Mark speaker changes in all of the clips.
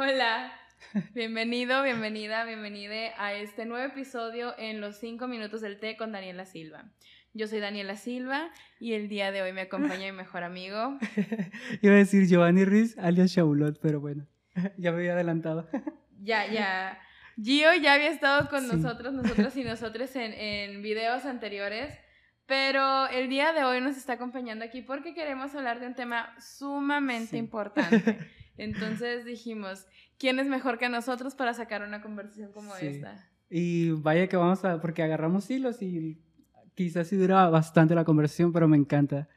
Speaker 1: Hola, bienvenido, bienvenida, bienvenida a este nuevo episodio en los 5 minutos del té con Daniela Silva. Yo soy Daniela Silva y el día de hoy me acompaña mi mejor amigo.
Speaker 2: Iba a decir Giovanni Ruiz, alias Shaulot, pero bueno, ya me había adelantado.
Speaker 1: ya, ya. Gio ya había estado con nosotros, nosotros y nosotros en, en videos anteriores, pero el día de hoy nos está acompañando aquí porque queremos hablar de un tema sumamente importante. Entonces dijimos, ¿quién es mejor que nosotros para sacar una conversación como esta?
Speaker 2: Y vaya que vamos a, porque agarramos hilos y quizás sí dura bastante la conversación, pero me encanta.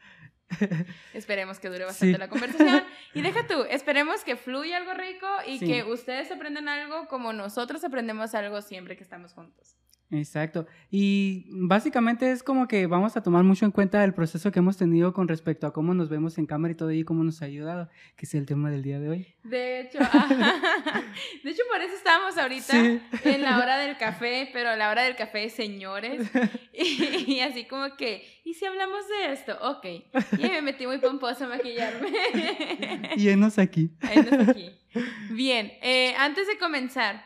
Speaker 1: Esperemos que dure bastante la conversación. Y deja tú, esperemos que fluya algo rico y que ustedes aprendan algo como nosotros aprendemos algo siempre que estamos juntos.
Speaker 2: Exacto. Y básicamente es como que vamos a tomar mucho en cuenta el proceso que hemos tenido con respecto a cómo nos vemos en cámara y todo y cómo nos ha ayudado, que es el tema del día de hoy.
Speaker 1: De hecho, de hecho por eso estábamos ahorita en la hora del café, pero la hora del café, señores. Y, así como que, ¿y si hablamos de esto? Ok. Y me metí muy pomposa a maquillarme.
Speaker 2: Y enos aquí.
Speaker 1: aquí. Bien, eh, antes de comenzar,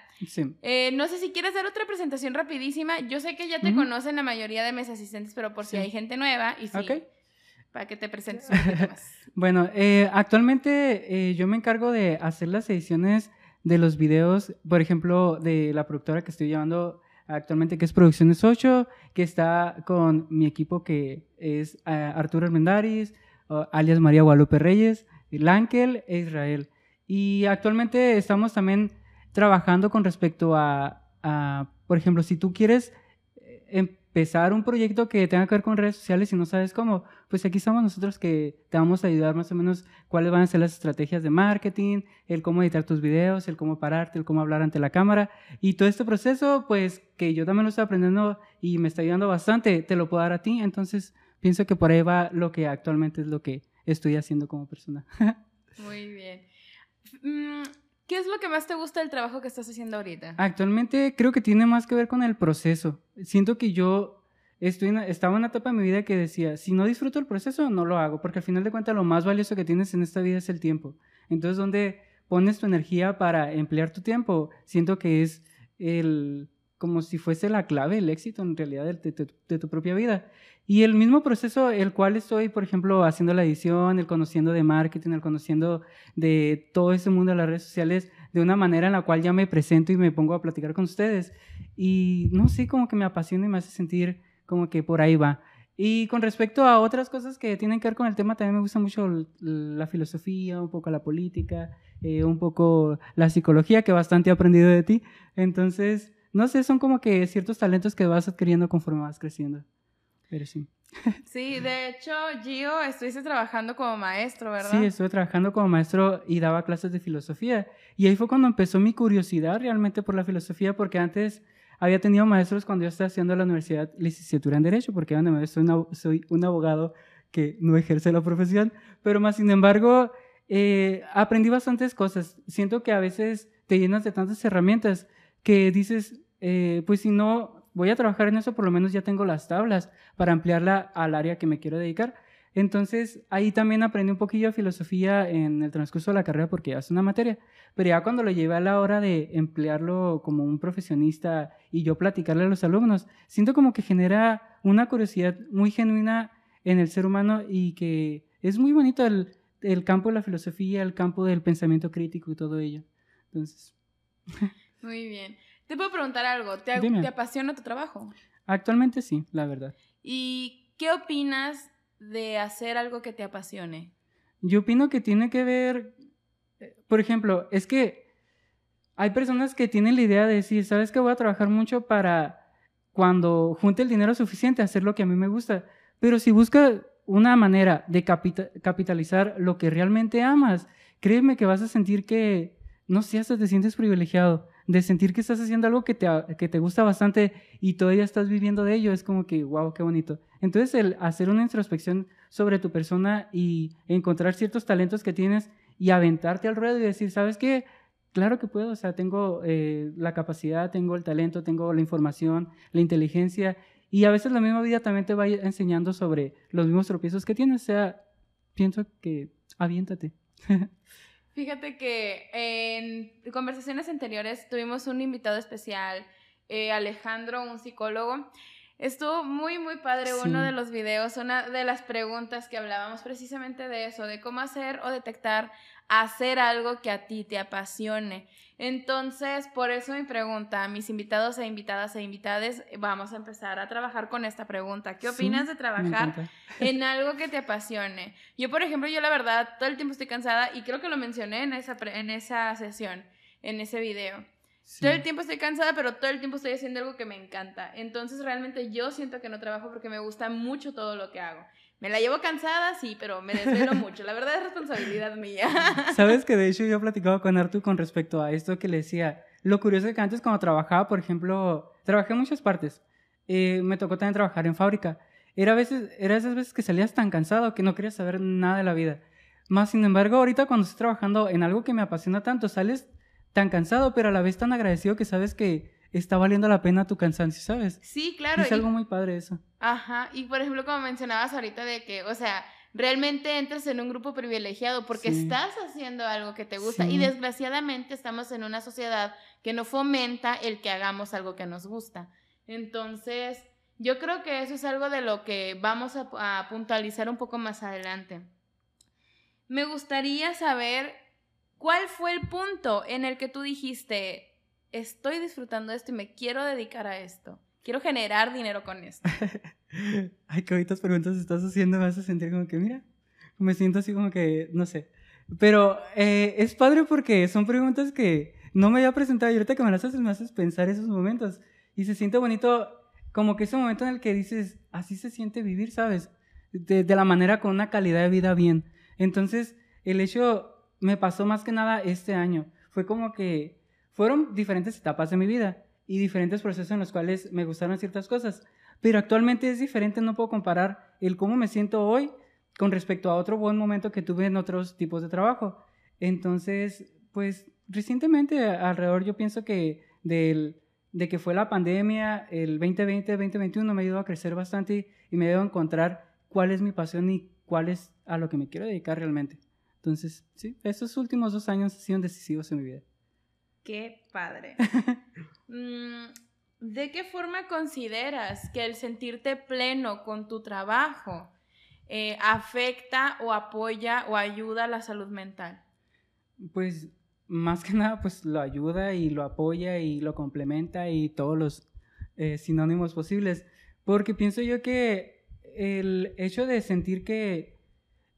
Speaker 1: eh, no sé si quieres dar otra presentación rapidísima. Yo sé que ya te conocen la mayoría de mis asistentes, pero por si hay gente nueva y sí, para que te presentes un poquito más.
Speaker 2: bueno, eh, actualmente eh, yo me encargo de hacer las ediciones de los videos, por ejemplo, de la productora que estoy llevando actualmente, que es Producciones 8, que está con mi equipo que es Arturo Armendaris, alias María Guadalupe Reyes, Lankel e Israel. Y actualmente estamos también trabajando con respecto a, por ejemplo, si tú quieres eh, empezar un proyecto que tenga que ver con redes sociales y no sabes cómo, pues aquí estamos nosotros que te vamos a ayudar más o menos cuáles van a ser las estrategias de marketing, el cómo editar tus videos, el cómo pararte, el cómo hablar ante la cámara. Y todo este proceso, pues que yo también lo estoy aprendiendo y me está ayudando bastante, te lo puedo dar a ti. Entonces, pienso que por ahí va lo que actualmente es lo que estoy haciendo como persona.
Speaker 1: Muy bien. ¿Qué es lo que más te gusta del trabajo que estás haciendo ahorita?
Speaker 2: Actualmente creo que tiene más que ver con el proceso. Siento que yo estoy estaba en una etapa de mi vida que decía, si no disfruto el proceso, no lo hago, porque al final de cuentas lo más valioso que tienes en esta vida es el tiempo. Entonces, ¿dónde pones tu energía para emplear tu tiempo? Siento que es el, como si fuese la clave, el éxito en realidad de, tu propia vida. Y el mismo proceso, el cual estoy, por ejemplo, haciendo la edición, el conociendo de marketing, el conociendo de todo ese mundo de las redes sociales, de una manera en la cual ya me presento y me pongo a platicar con ustedes. Y no sé, como que me apasiona y me hace sentir como que por ahí va. Y con respecto a otras cosas que tienen que ver con el tema, también me gusta mucho la filosofía, un poco la política, eh, un poco la psicología, que bastante he aprendido de ti. Entonces, no sé, son como que ciertos talentos que vas adquiriendo conforme vas creciendo. Pero sí.
Speaker 1: Sí, de hecho, Gio, estuviste trabajando como maestro, ¿verdad?
Speaker 2: Sí, estuve trabajando como maestro y daba clases de filosofía. Y ahí fue cuando empezó mi curiosidad realmente por la filosofía, porque antes había tenido maestros cuando yo estaba haciendo la universidad licenciatura en Derecho, porque soy, soy un abogado que no ejerce la profesión, pero más sin embargo, eh, aprendí bastantes cosas. Siento que a veces te llenas de tantas herramientas que dices, eh, pues si no voy a trabajar en eso, por lo menos ya tengo las tablas para ampliarla al área que me quiero dedicar. Entonces, ahí también aprendí un poquillo filosofía en el transcurso de la carrera porque ya es una materia, pero ya cuando lo llevé a la hora de emplearlo como un profesionista y yo platicarle a los alumnos, siento como que genera una curiosidad muy genuina en el ser humano y que es muy bonito el, el campo de la filosofía, el campo del pensamiento crítico y todo ello. Entonces.
Speaker 1: Muy bien. Te puedo preguntar algo. ¿Te, ¿Te, apasiona tu trabajo?
Speaker 2: Actualmente sí, la verdad.
Speaker 1: ¿Y qué opinas de hacer algo que te apasione?
Speaker 2: Yo opino que tiene que ver, por ejemplo, es que hay personas que tienen la idea de decir, ¿sabes que voy a trabajar mucho para cuando junte el dinero suficiente hacer lo que a mí me gusta? Pero si buscas una manera de capitalizar lo que realmente amas, créeme que vas a sentir que, no sé, hasta te sientes privilegiado de sentir que estás haciendo algo que te, que te gusta bastante y todavía estás viviendo de ello, es como que, wow, qué bonito. Entonces, el hacer una introspección sobre tu persona y encontrar ciertos talentos que tienes y aventarte al ruedo y decir, ¿sabes qué? Claro que puedo, o sea, tengo eh, la capacidad, tengo el talento, tengo la información, la inteligencia y a veces la misma vida también te va enseñando sobre los mismos tropiezos que tienes, o sea, pienso que aviéntate.
Speaker 1: Fíjate que en conversaciones anteriores tuvimos un invitado especial, eh, Alejandro, un psicólogo. Estuvo muy, muy padre uno de los videos, una de las preguntas que hablábamos precisamente de eso, de cómo hacer o detectar hacer algo que a ti te apasione. Entonces, por eso mi pregunta a mis invitados e invitadas e invitades, vamos a empezar a trabajar con esta pregunta. ¿Qué opinas de trabajar en algo que te apasione? Yo, por ejemplo, yo la verdad, todo el tiempo estoy cansada y creo que lo mencioné en esa, en esa sesión, en ese video. Todo el tiempo estoy cansada, pero todo el tiempo estoy haciendo algo que me encanta. Entonces, realmente yo siento que no trabajo porque me gusta mucho todo lo que hago. Me la llevo cansada, sí, pero me desvelo mucho. La verdad es responsabilidad mía.
Speaker 2: Sabes que de hecho yo he platicado con Artu con respecto a esto que le decía. Lo curioso es que antes cuando trabajaba, por ejemplo, trabajé en muchas partes. Eh, me tocó también trabajar en fábrica. Era, a veces, era esas veces que salías tan cansado que no querías saber nada de la vida. Más sin embargo, ahorita cuando estoy trabajando en algo que me apasiona tanto, sales tan cansado, pero a la vez tan agradecido que sabes que está valiendo la pena tu cansancio, ¿sabes?
Speaker 1: Sí, claro.
Speaker 2: Es algo muy padre eso.
Speaker 1: Ajá, y por ejemplo, como mencionabas ahorita de que, o sea, realmente entras en un grupo privilegiado porque estás haciendo algo que te gusta y desgraciadamente estamos en una sociedad que no fomenta el que hagamos algo que nos gusta. Entonces, yo creo que eso es algo de lo que vamos a, a puntualizar un poco más adelante. Me gustaría saber cuál fue el punto en el que tú dijiste, estoy disfrutando esto y me quiero dedicar a esto. Quiero generar dinero con esto.
Speaker 2: Ay, qué bonitas preguntas estás haciendo. Me hace sentir como que, mira, me siento así como que, no sé. Pero eh, es padre porque son preguntas que no me había presentado y ahorita que me las haces me haces pensar esos momentos. Y se siente bonito como que ese momento en el que dices, así se siente vivir, ¿sabes? De, de la manera con una calidad de vida bien. Entonces, el hecho me pasó más que nada este año. Fue como que fueron diferentes etapas de mi vida y diferentes procesos en los cuales me gustaron ciertas cosas, pero actualmente es diferente, no puedo comparar el cómo me siento hoy con respecto a otro buen momento que tuve en otros tipos de trabajo. Entonces, pues recientemente alrededor yo pienso que del, de que fue la pandemia, el 2020-2021 me ayudó a crecer bastante y me ayudó a encontrar cuál es mi pasión y cuál es a lo que me quiero dedicar realmente. Entonces, sí, estos últimos dos años han sido decisivos en mi vida.
Speaker 1: Qué padre. Mm, ¿De qué forma consideras que el sentirte pleno con tu trabajo eh, afecta o apoya o ayuda a la salud mental?
Speaker 2: Pues más que nada, pues lo ayuda y lo apoya y lo complementa y todos los eh, sinónimos posibles. Porque pienso yo que el hecho de sentir que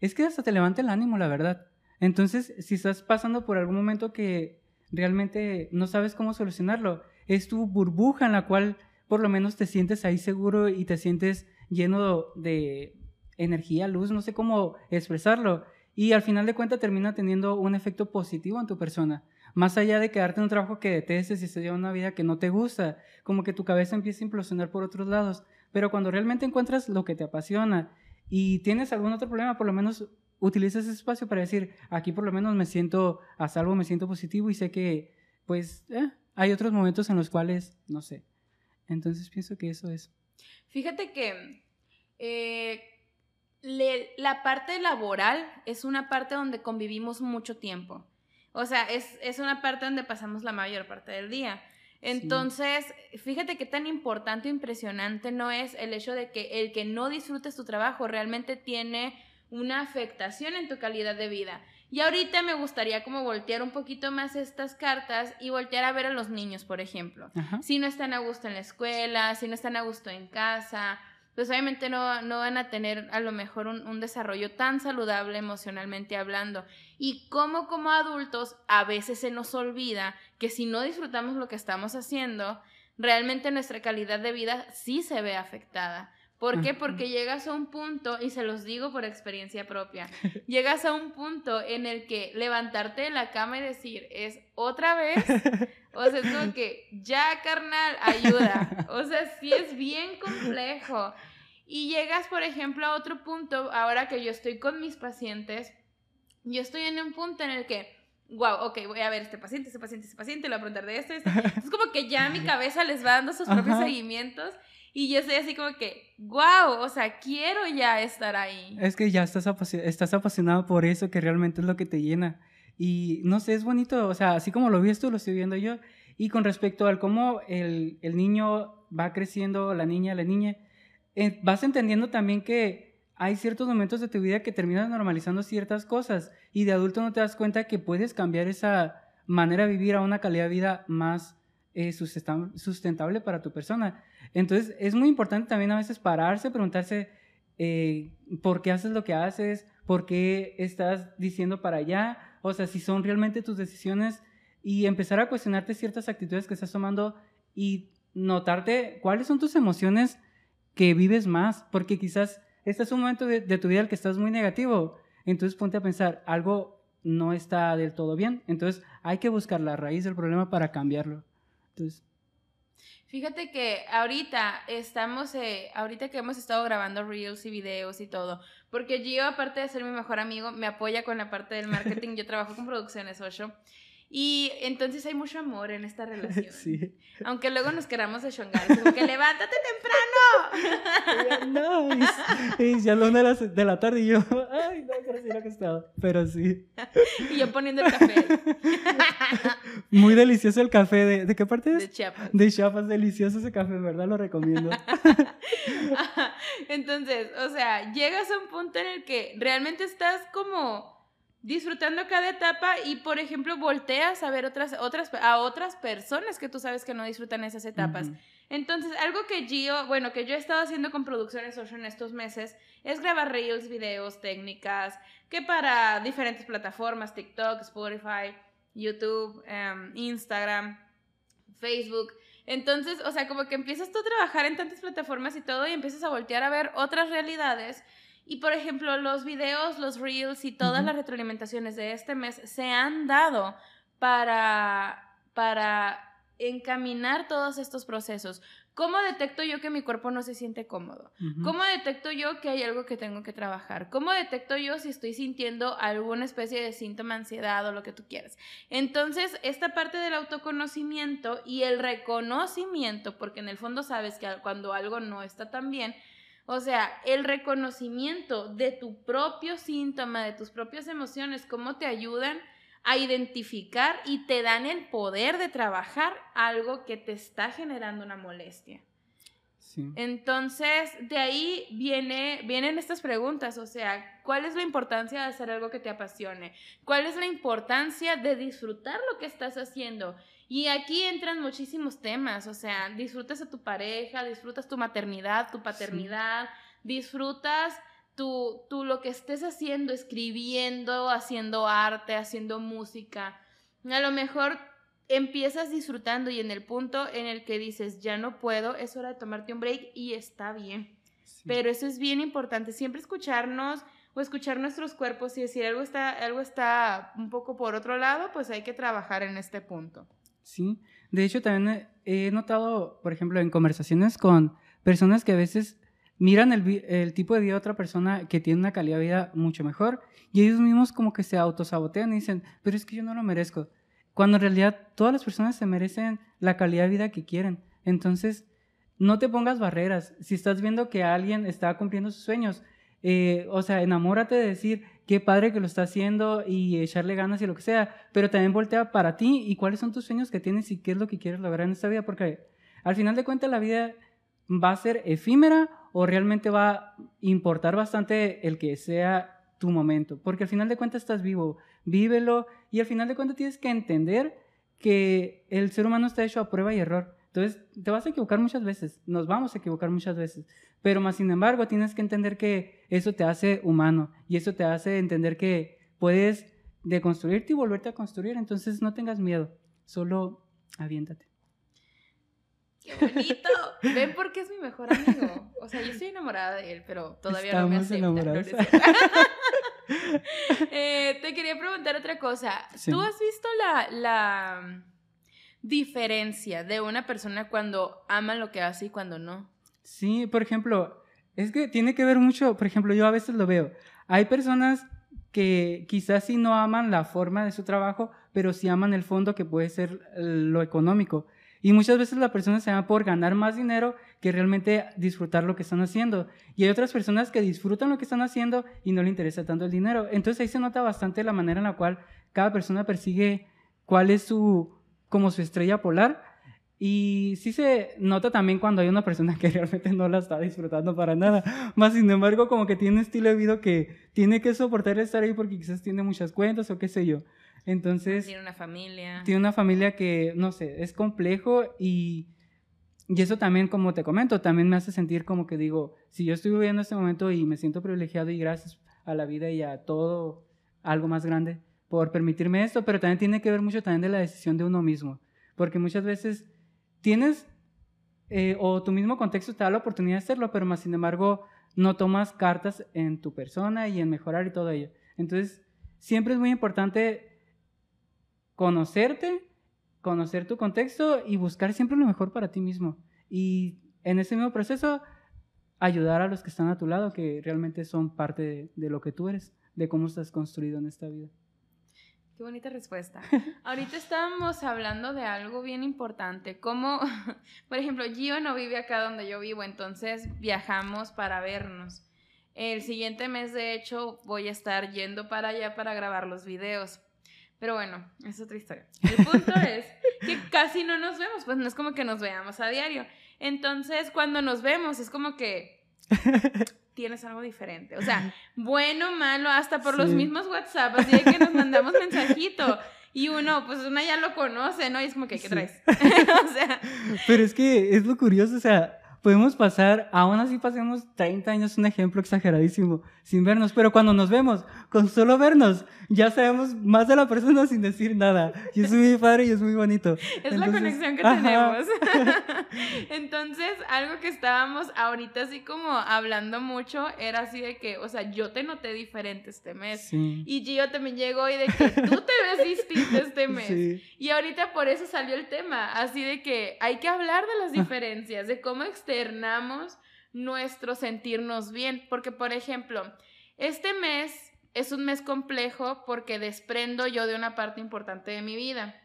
Speaker 2: es que hasta te levanta el ánimo, la verdad. Entonces, si estás pasando por algún momento que realmente no sabes cómo solucionarlo. Es tu burbuja en la cual por lo menos te sientes ahí seguro y te sientes lleno de energía, luz, no sé cómo expresarlo. Y al final de cuentas termina teniendo un efecto positivo en tu persona. Más allá de quedarte en un trabajo que detestes y se lleva una vida que no te gusta, como que tu cabeza empieza a implosionar por otros lados. Pero cuando realmente encuentras lo que te apasiona y tienes algún otro problema, por lo menos utiliza ese espacio para decir, aquí por lo menos me siento a salvo, me siento positivo y sé que, pues, eh, hay otros momentos en los cuales, no sé. Entonces pienso que eso es.
Speaker 1: Fíjate que eh, la parte laboral es una parte donde convivimos mucho tiempo. O sea, es, es una parte donde pasamos la mayor parte del día. Entonces, fíjate qué tan importante o impresionante no es el hecho de que el que no disfrutes tu trabajo realmente tiene una afectación en tu calidad de vida. Y ahorita me gustaría como voltear un poquito más estas cartas y voltear a ver a los niños, por ejemplo. Si no están a gusto en la escuela, si no están a gusto en casa, pues obviamente no, no van a tener a lo mejor un, un, desarrollo tan saludable emocionalmente hablando. Y como como adultos a veces se nos olvida que si no disfrutamos lo que estamos haciendo, realmente nuestra calidad de vida sí se ve afectada. ¿Por qué? Porque llegas a un punto, y se los digo por experiencia propia, llegas a un punto en el que levantarte de la cama y decir, es otra vez, o sea, es como que, ya carnal, ayuda. O sea, sí es bien complejo. Y llegas, por ejemplo, a otro punto, ahora que yo estoy con mis pacientes, yo estoy en un punto en el que, wow, ok, voy a ver este paciente, este paciente, este paciente, le voy a preguntar de esto, esto. Es como que ya mi cabeza les va dando sus propios seguimientos y yo estoy así como que, wow, o sea, quiero ya estar ahí.
Speaker 2: Es que ya estás, estás apasionado por eso, que realmente es lo que te llena. Y no sé, es bonito, o sea, así como lo vi esto, lo estoy viendo yo. Y con respecto al cómo el, el niño va creciendo, la niña, la niña, eh, vas entendiendo también que hay ciertos momentos de tu vida que terminas normalizando ciertas cosas y de adulto no te das cuenta que puedes cambiar esa manera de vivir a una calidad de vida más eh, sustentable para tu persona. Entonces es muy importante también a veces pararse, preguntarse eh, por qué haces lo que haces, por qué estás diciendo para allá, o sea, si son realmente tus decisiones y empezar a cuestionarte ciertas actitudes que estás tomando y notarte cuáles son tus emociones que vives más, porque quizás este es un momento de, tu vida en el que estás muy negativo, entonces ponte a pensar, algo no está del todo bien, entonces hay que buscar la raíz del problema para cambiarlo. Entonces,
Speaker 1: Fíjate que ahorita estamos, eh, ahorita que hemos estado grabando reels y videos y todo, porque Gio, aparte de ser mi mejor amigo, me apoya con la parte del marketing, yo trabajo con producciones 8 y entonces hay mucho amor en esta relación. Sí. Aunque luego nos queramos de shongar, como que levántate temprano.
Speaker 2: no, y, ya lo una de la, tarde y yo, ay, no, pero sí lo que estaba. Pero sí.
Speaker 1: y yo poniendo el café.
Speaker 2: Muy delicioso el café. ¿De, ¿de qué parte es?
Speaker 1: De Chiapas.
Speaker 2: De Chiapas, delicioso ese café, ¿verdad? Lo recomiendo.
Speaker 1: entonces, o sea, llegas a un punto en el que realmente estás como disfrutando cada etapa y, por ejemplo, volteas a ver otras, otras, a otras personas que tú sabes que no disfrutan esas etapas. Entonces, algo que Gio, bueno, que yo he estado haciendo con Producciones social en estos meses es grabar reels, videos, técnicas, que para diferentes plataformas, TikTok, Spotify, YouTube, em, Instagram, Facebook. Entonces, o sea, como que empiezas tú a trabajar en tantas plataformas y todo y empiezas a voltear a ver otras realidades y por ejemplo, los videos, los reels y todas las retroalimentaciones de este mes se han dado para, para encaminar todos estos procesos. ¿Cómo detecto yo que mi cuerpo no se siente cómodo? ¿Cómo detecto yo que hay algo que tengo que trabajar? ¿Cómo detecto yo si estoy sintiendo alguna especie de síntoma, ansiedad o lo que tú quieras? Entonces, esta parte del autoconocimiento y el reconocimiento, porque en el fondo sabes que cuando algo no está tan bien, o sea, el reconocimiento de tu propio síntoma, de tus propias emociones, cómo te ayudan a identificar y te dan el poder de trabajar algo que te está generando una molestia. Entonces, de ahí viene, vienen estas preguntas, o sea, ¿cuál es la importancia de hacer algo que te apasione? ¿Cuál es la importancia de disfrutar lo que estás haciendo? Y aquí entran muchísimos temas, o sea, disfrutas a tu pareja, disfrutas tu maternidad, tu paternidad, disfrutas tu, tu, lo que estés haciendo, escribiendo, haciendo arte, haciendo música. A lo mejor empiezas disfrutando y en el punto en el que dices, ya no puedo, es hora de tomarte un break y está bien. Pero eso es bien importante, siempre escucharnos o escuchar nuestros cuerpos y decir algo está, algo está un poco por otro lado, pues hay que trabajar en este punto.
Speaker 2: Sí, de hecho también he notado, por ejemplo, en conversaciones con personas que a veces miran el, tipo de vida de otra persona que tiene una calidad de vida mucho mejor y ellos mismos como que se autosabotean y dicen, pero es que yo no lo merezco. Cuando en realidad todas las personas se merecen la calidad de vida que quieren. Entonces, no te pongas barreras. Si estás viendo que alguien está cumpliendo sus sueños, eh, o sea, enamórate de decir qué padre que lo está haciendo y echarle ganas y lo que sea, pero también voltea para ti y cuáles son tus sueños que tienes y qué es lo que quieres lograr en esta vida, porque al final de cuentas la vida va a ser efímera o realmente va a importar bastante el que sea tu momento, porque al final de cuentas estás vivo, vívelo y al final de cuentas tienes que entender que el ser humano está hecho a prueba y error. Entonces, te vas a equivocar muchas veces, nos vamos a equivocar muchas veces, pero más sin embargo tienes que entender que eso te hace humano y eso te hace entender que puedes deconstruirte y volverte a construir, entonces no tengas miedo, solo aviéntate.
Speaker 1: ¡Qué bonito! Ven porque es mi mejor amigo. O sea, yo estoy enamorada de él, pero todavía no me acepta. Enamorados. Eh, te quería preguntar otra cosa. ¿Tú has visto la, la diferencia de una persona cuando ama lo que hace y cuando no?
Speaker 2: Sí, por ejemplo, es que tiene que ver mucho, por ejemplo, yo a veces lo veo. Hay personas que quizás sí no aman la forma de su trabajo, pero sí aman el fondo que puede ser lo económico. Y muchas veces la persona se llama por ganar más dinero que realmente disfrutar lo que están haciendo. Y hay otras personas que disfrutan lo que están haciendo y no le interesa tanto el dinero. Entonces ahí se nota bastante la manera en la cual cada persona persigue cuál es su, como su estrella polar. Y sí se nota también cuando hay una persona que realmente no la está disfrutando para nada. Más sin embargo, como que tiene un estilo de vida que tiene que soportar estar ahí porque quizás tiene muchas cuentas o qué sé yo. Entonces...
Speaker 1: Tiene una familia.
Speaker 2: Tiene una familia que, no sé, es complejo y, y eso también, como te comento, también me hace sentir como que digo, si yo estoy viviendo este momento y me siento privilegiado y gracias a la vida y a todo algo más grande por permitirme esto, pero también tiene que ver mucho también de la decisión de uno mismo, porque muchas veces tienes eh, o tu mismo contexto te da la oportunidad de hacerlo, pero más sin embargo no tomas cartas en tu persona y en mejorar y todo ello. Entonces, siempre es muy importante conocerte, conocer tu contexto y buscar siempre lo mejor para ti mismo. Y en ese mismo proceso, ayudar a los que están a tu lado, que realmente son parte de, de lo que tú eres, de cómo estás construido en esta vida.
Speaker 1: Qué bonita respuesta. Ahorita estábamos hablando de algo bien importante, como, por ejemplo, Gio no vive acá donde yo vivo, entonces viajamos para vernos. El siguiente mes, de hecho, voy a estar yendo para allá para grabar los videos. Pero bueno, es otra historia. El punto es que casi no nos vemos, pues no es como que nos veamos a diario. Entonces, cuando nos vemos, es como que tienes algo diferente. O sea, bueno, malo, hasta por los mismos WhatsApp, así que nos mandamos mensajito. Y uno, pues una ya lo conoce, ¿no? Y es como que, ¿qué traes? o
Speaker 2: sea. Pero es que es lo curioso, o sea, podemos pasar, aún así pasemos 30 años, un ejemplo exageradísimo, sin vernos, pero cuando nos vemos, con solo vernos, ya sabemos más de la persona sin decir nada. Y es muy padre y es muy bonito.
Speaker 1: Es la conexión que tenemos. Entonces, algo que estábamos ahorita así como hablando mucho era así de que, o sea, yo te noté diferente este mes. Y Gio también llegó y de que tú te ves distinto este mes. Y ahorita por eso salió el tema, así de que hay que hablar de las diferencias, de cómo externamos nuestro sentirnos bien. Porque, por ejemplo, este mes es un mes complejo porque desprendo yo de una parte importante de mi vida.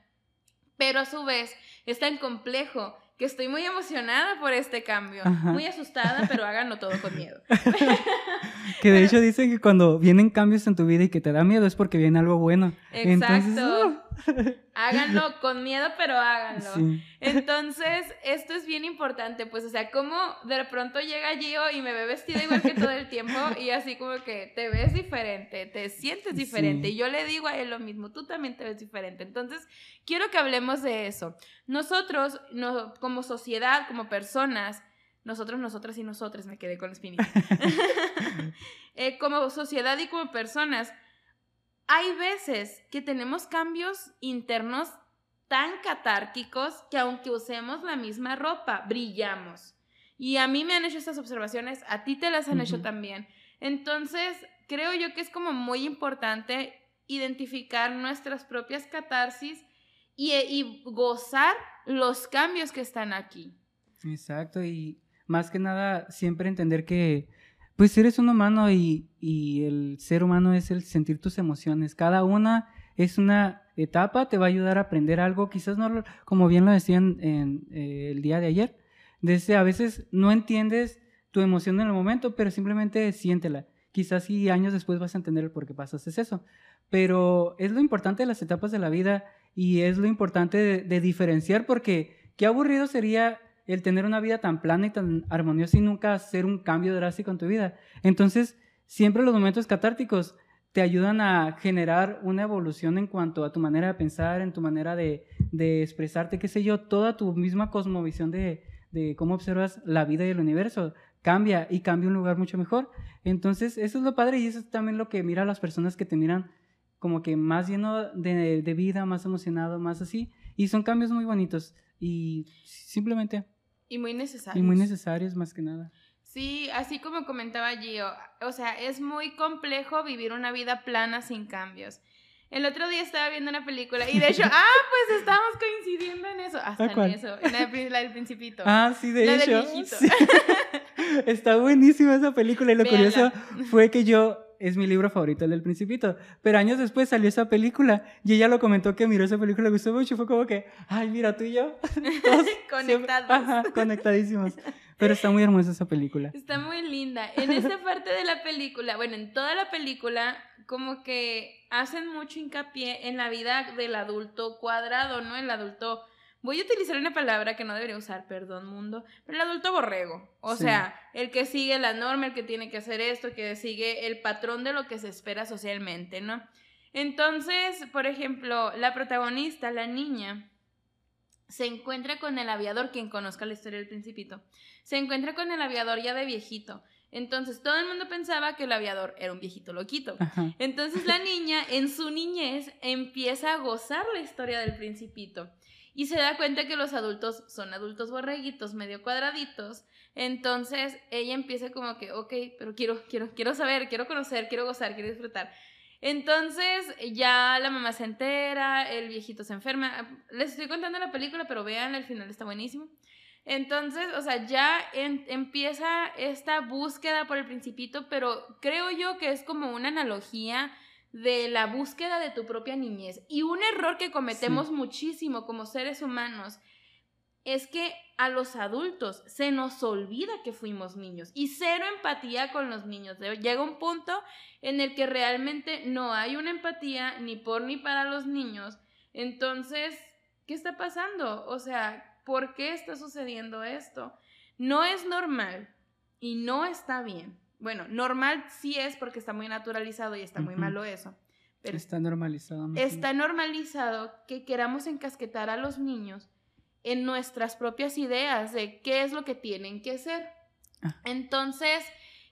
Speaker 1: Pero a su vez es tan complejo que estoy muy emocionada por este cambio. Muy asustada, pero háganlo todo con miedo.
Speaker 2: que de hecho dicen que cuando vienen cambios en tu vida y que te da miedo es porque viene algo bueno.
Speaker 1: Exacto. Uh. háganlo con miedo, pero háganlo. Entonces, esto es bien importante, pues, o sea, como de pronto llega Gio y me ve vestida igual que todo el tiempo y así como que te ves diferente, te sientes diferente. Y yo le digo a él lo mismo, tú también te ves diferente. Entonces, quiero que hablemos de eso. Nosotros, no, como sociedad, como personas, nosotros, nosotras y nosotras, me quedé con la espinita. Eh, como sociedad y como personas, hay veces que tenemos cambios internos tan catárticos que aunque usemos la misma ropa, brillamos. Y a mí me han hecho estas observaciones, a ti te las han hecho también. Entonces, creo yo que es como muy importante identificar nuestras propias catarsis y, y gozar los cambios que están aquí.
Speaker 2: Exacto, y más que nada, siempre entender que pues eres un humano y, el ser humano es el sentir tus emociones. Cada una es una etapa, te va a ayudar a aprender algo, quizás no, como bien lo decían en, eh, el día de ayer, desde a veces no entiendes tu emoción en el momento, pero simplemente siéntela. Quizás si años después vas a entender el por qué pasas eso. Pero es lo importante de las etapas de la vida y es lo importante de diferenciar porque qué aburrido sería el tener una vida tan plana y tan armoniosa y nunca hacer un cambio drástico en tu vida. Entonces, siempre los momentos catárticos te ayudan a generar una evolución en cuanto a tu manera de pensar, en tu manera de, expresarte, qué sé yo, toda tu misma cosmovisión de, de cómo observas la vida y el universo cambia y cambia un lugar mucho mejor. Entonces, eso es lo padre y eso es también lo que mira a las personas que te miran como que más lleno de, de vida, más emocionado, más así. Y son cambios muy bonitos y simplemente
Speaker 1: y muy necesarios.
Speaker 2: Y muy necesarios más que nada.
Speaker 1: Sí, así como comentaba Gio, o sea, es muy complejo vivir una vida plana sin cambios. El otro día estaba viendo una película y de hecho, ah, pues estábamos coincidiendo en eso, hasta en eso, en la, del Principito.
Speaker 2: Ah, sí, de hecho. Está buenísima esa película y lo curioso fue que yo es mi libro favorito, el del Principito. Pero años después salió esa película y ella lo comentó que miró esa película, le gustó mucho. Fue como que, ay, mira, tú y yo.
Speaker 1: conectados.
Speaker 2: conectadísimos. Pero está muy hermosa esa película.
Speaker 1: Está muy linda. En esa parte de la película, bueno, en toda la película, como que hacen mucho hincapié en la vida del adulto cuadrado, ¿no? El adulto Voy a utilizar una palabra que no debería usar, perdón, mundo, pero el adulto borrego. O sea, el que sigue la norma, el que tiene que hacer esto, que sigue el patrón de lo que se espera socialmente, ¿no? Entonces, por ejemplo, la protagonista, la niña, se encuentra con el aviador, quien conozca la historia del principito, se encuentra con el aviador ya de viejito. Entonces todo el mundo pensaba que el aviador era un viejito loquito. Entonces la niña en su niñez empieza a gozar la historia del principito y se da cuenta que los adultos son adultos borreguitos, medio cuadraditos. Entonces ella empieza como que, ok, pero quiero, quiero, quiero saber, quiero conocer, quiero gozar, quiero disfrutar. Entonces ya la mamá se entera, el viejito se enferma. Les estoy contando la película, pero vean, el final está buenísimo. Entonces, o sea, ya empieza esta búsqueda por el principito, pero creo yo que es como una analogía de la búsqueda de tu propia niñez. Y un error que cometemos muchísimo como seres humanos es que a los adultos se nos olvida que fuimos niños y cero empatía con los niños. Llega un punto en el que realmente no hay una empatía ni por ni para los niños. Entonces, ¿qué está pasando? O sea, ¿por qué está sucediendo esto? No es normal y no está bien. Bueno, normal sí es porque está muy naturalizado y está muy malo eso.
Speaker 2: Pero está normalizado.
Speaker 1: Está normalizado que queramos encasquetar a los niños en nuestras propias ideas de qué es lo que tienen que ser. Ah. Entonces,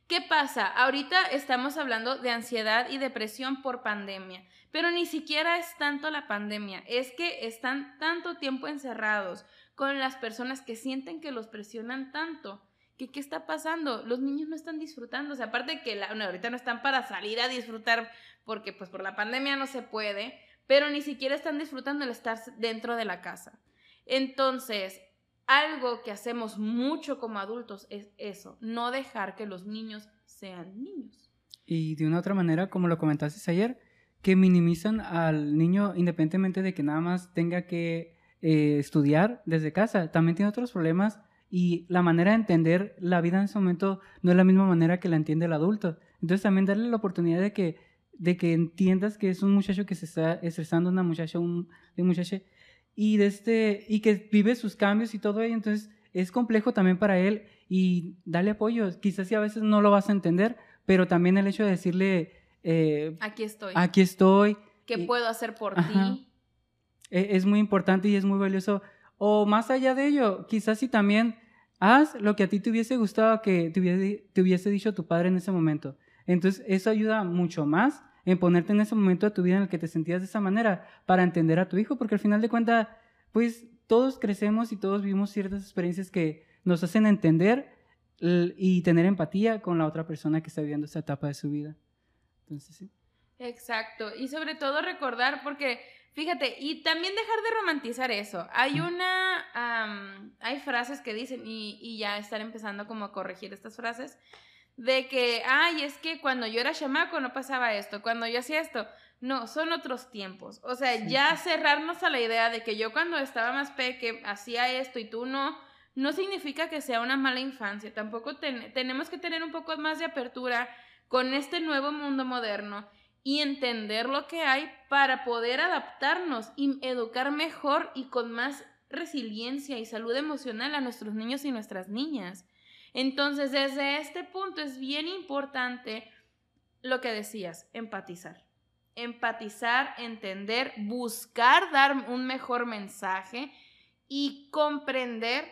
Speaker 1: ¿qué pasa? Ahorita estamos hablando de ansiedad y depresión por pandemia, pero ni siquiera es tanto la pandemia, es que están tanto tiempo encerrados con las personas que sienten que los presionan tanto ¿Qué, está pasando? Los niños no están disfrutando. Aparte que la, ahorita no están para salir a disfrutar porque pues por la pandemia no se puede, pero ni siquiera están disfrutando el estar dentro de la casa. Entonces, algo que hacemos mucho como adultos es eso, no dejar que los niños sean niños.
Speaker 2: Y de una otra manera, como lo comentaste ayer, que minimizan al niño independientemente de que nada más tenga que eh, estudiar desde casa. También tiene otros problemas y la manera de entender la vida en ese momento no es la misma manera que la entiende el adulto. Entonces también darle la oportunidad de que, de que entiendas que es un muchacho que se está estresando, una muchacha, un, un muchacho, y, de este, y que vive sus cambios y todo ello. Entonces es complejo también para él y darle apoyo. Quizás si a veces no lo vas a entender, pero también el hecho de decirle... Eh,
Speaker 1: aquí estoy.
Speaker 2: Aquí estoy.
Speaker 1: ¿Qué puedo hacer por ti?
Speaker 2: E, es muy importante y es muy valioso o más allá de ello, quizás si también haz lo que a ti te hubiese gustado que te hubiese, dicho tu padre en ese momento. Entonces, eso ayuda mucho más en ponerte en ese momento de tu vida en el que te sentías de esa manera para entender a tu hijo, porque al final de cuentas, pues todos crecemos y todos vivimos ciertas experiencias que nos hacen entender y tener empatía con la otra persona que está viviendo esa etapa de su vida. Entonces, sí.
Speaker 1: Exacto. Y sobre todo recordar, porque Fíjate, y también dejar de romantizar eso. Hay una, hay frases que dicen, y, y, ya estar empezando como a corregir estas frases, de que, ay, es que cuando yo era chamaco no pasaba esto, cuando yo hacía esto. No, son otros tiempos. O sea, ya cerrarnos a la idea de que yo cuando estaba más peque hacía esto y tú no, no significa que sea una mala infancia. Tampoco tenemos que tener un poco más de apertura con este nuevo mundo moderno y entender lo que hay para poder adaptarnos y educar mejor y con más resiliencia y salud emocional a nuestros niños y nuestras niñas. Entonces, desde este punto es bien importante lo que decías, empatizar. Empatizar, entender, buscar dar un mejor mensaje y comprender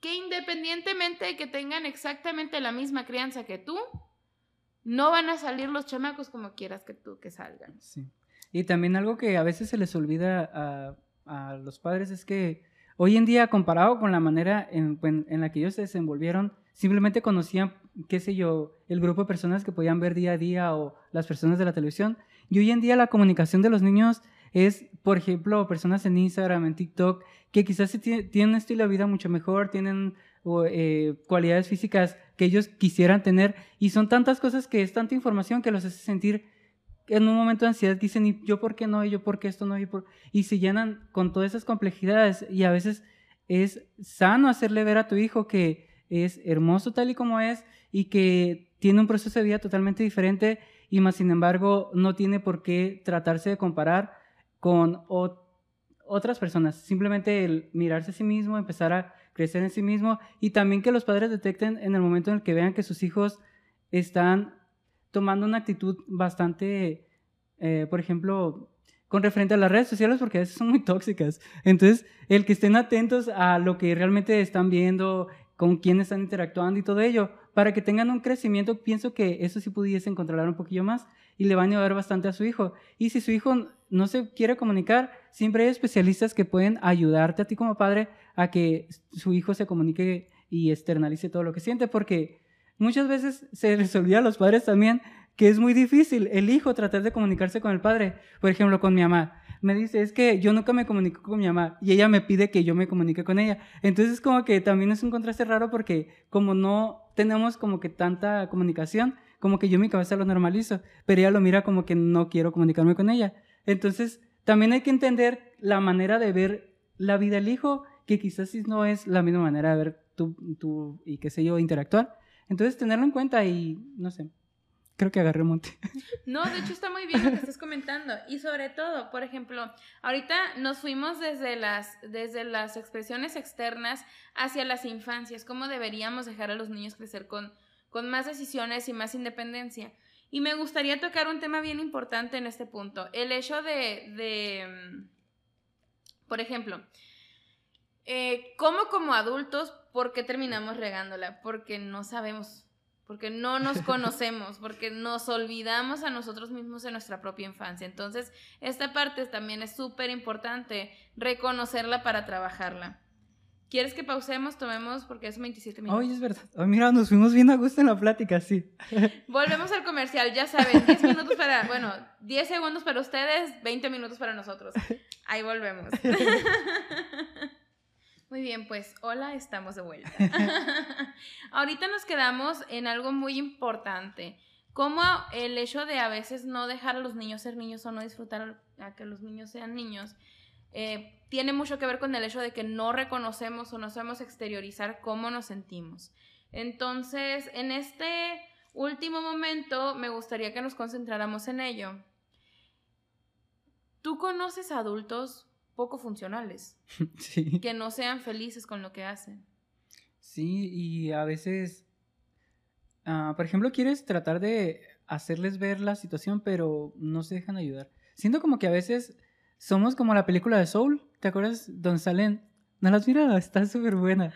Speaker 1: que independientemente de que tengan exactamente la misma crianza que tú, no van a salir los chamacos como quieras que tú que salgan.
Speaker 2: Sí. Y también algo que a veces se les olvida a, los padres es que hoy en día, comparado con la manera en, en, la que ellos se desenvolvieron, simplemente conocían, qué sé yo, el grupo de personas que podían ver día a día o las personas de la televisión. Y hoy en día la comunicación de los niños es, por ejemplo, personas en Instagram, en TikTok, que quizás tienen un estilo de vida mucho mejor, tienen eh, cualidades físicas que ellos quisieran tener. Y son tantas cosas que es tanta información que los hace sentir en un momento de ansiedad dicen, ¿y yo por qué no? ¿y yo por qué esto no? ¿y, se llenan con todas esas complejidades y a veces es sano hacerle ver a tu hijo que es hermoso tal y como es y que tiene un proceso de vida totalmente diferente y más sin embargo no tiene por qué tratarse de comparar con otras personas. Simplemente el mirarse a sí mismo, empezar a crecer en sí mismo y también que los padres detecten en el momento en el que vean que sus hijos están tomando una actitud bastante, eh, por ejemplo, con referente a las redes sociales porque a veces son muy tóxicas. Entonces, el que estén atentos a lo que realmente están viendo, con quién están interactuando y todo ello, para que tengan un crecimiento, pienso que eso sí pudiesen controlar un poquillo más y le van a ayudar bastante a su hijo. Y si su hijo no se quiere comunicar, siempre hay especialistas que pueden ayudarte a ti como padre a que su hijo se comunique y externalice todo lo que siente, porque muchas veces se les olvida a los padres también que es muy difícil el hijo tratar de comunicarse con el padre. Por ejemplo, con mi mamá. Me dice, es que yo nunca me comunico con mi mamá y ella me pide que yo me comunique con ella. Entonces, como que también es un contraste raro porque como no tenemos como que tanta comunicación, como que yo mi cabeza lo normalizo, pero ella lo mira como que no quiero comunicarme con ella. Entonces, también hay que entender la manera de ver la vida del hijo, que quizás no es la misma manera de ver tú, tú y qué sé yo, interactuar. Entonces, tenerlo en cuenta y, no sé, creo que agarré monte.
Speaker 1: No, de hecho está muy bien lo que estás comentando. Y sobre todo, por ejemplo, ahorita nos fuimos desde las, desde las expresiones externas hacia las infancias, cómo deberíamos dejar a los niños crecer con, con más decisiones y más independencia. Y me gustaría tocar un tema bien importante en este punto, el hecho de, de mm, por ejemplo, eh, ¿cómo como adultos, por qué terminamos regándola? Porque no sabemos porque no nos conocemos, porque nos olvidamos a nosotros mismos en nuestra propia infancia. Entonces, esta parte también es súper importante, reconocerla para trabajarla. ¿Quieres que pausemos? Tomemos, porque es 27 minutos.
Speaker 2: Ay, es verdad. mira, nos fuimos bien a gusto en la plática, sí.
Speaker 1: Volvemos al comercial, ya saben, 10 minutos para, bueno, 10 segundos para ustedes, 20 minutos para nosotros. Ahí volvemos. Muy bien, pues hola, estamos de vuelta. Ahorita nos quedamos en algo muy importante, como el hecho de a veces no dejar a los niños ser niños o no disfrutar a que los niños sean niños, eh, tiene mucho que ver con el hecho de que no reconocemos o no sabemos exteriorizar cómo nos sentimos. Entonces, en este último momento, me gustaría que nos concentráramos en ello. ¿Tú conoces adultos poco funcionales. Sí. Que no sean felices con lo que hacen.
Speaker 2: Sí, y a veces, ah, por ejemplo, quieres tratar de hacerles ver la situación, pero no se dejan ayudar. Siento como que a veces somos como la película de Soul, ¿te acuerdas? Donde salen... No las mira, está súper buena. no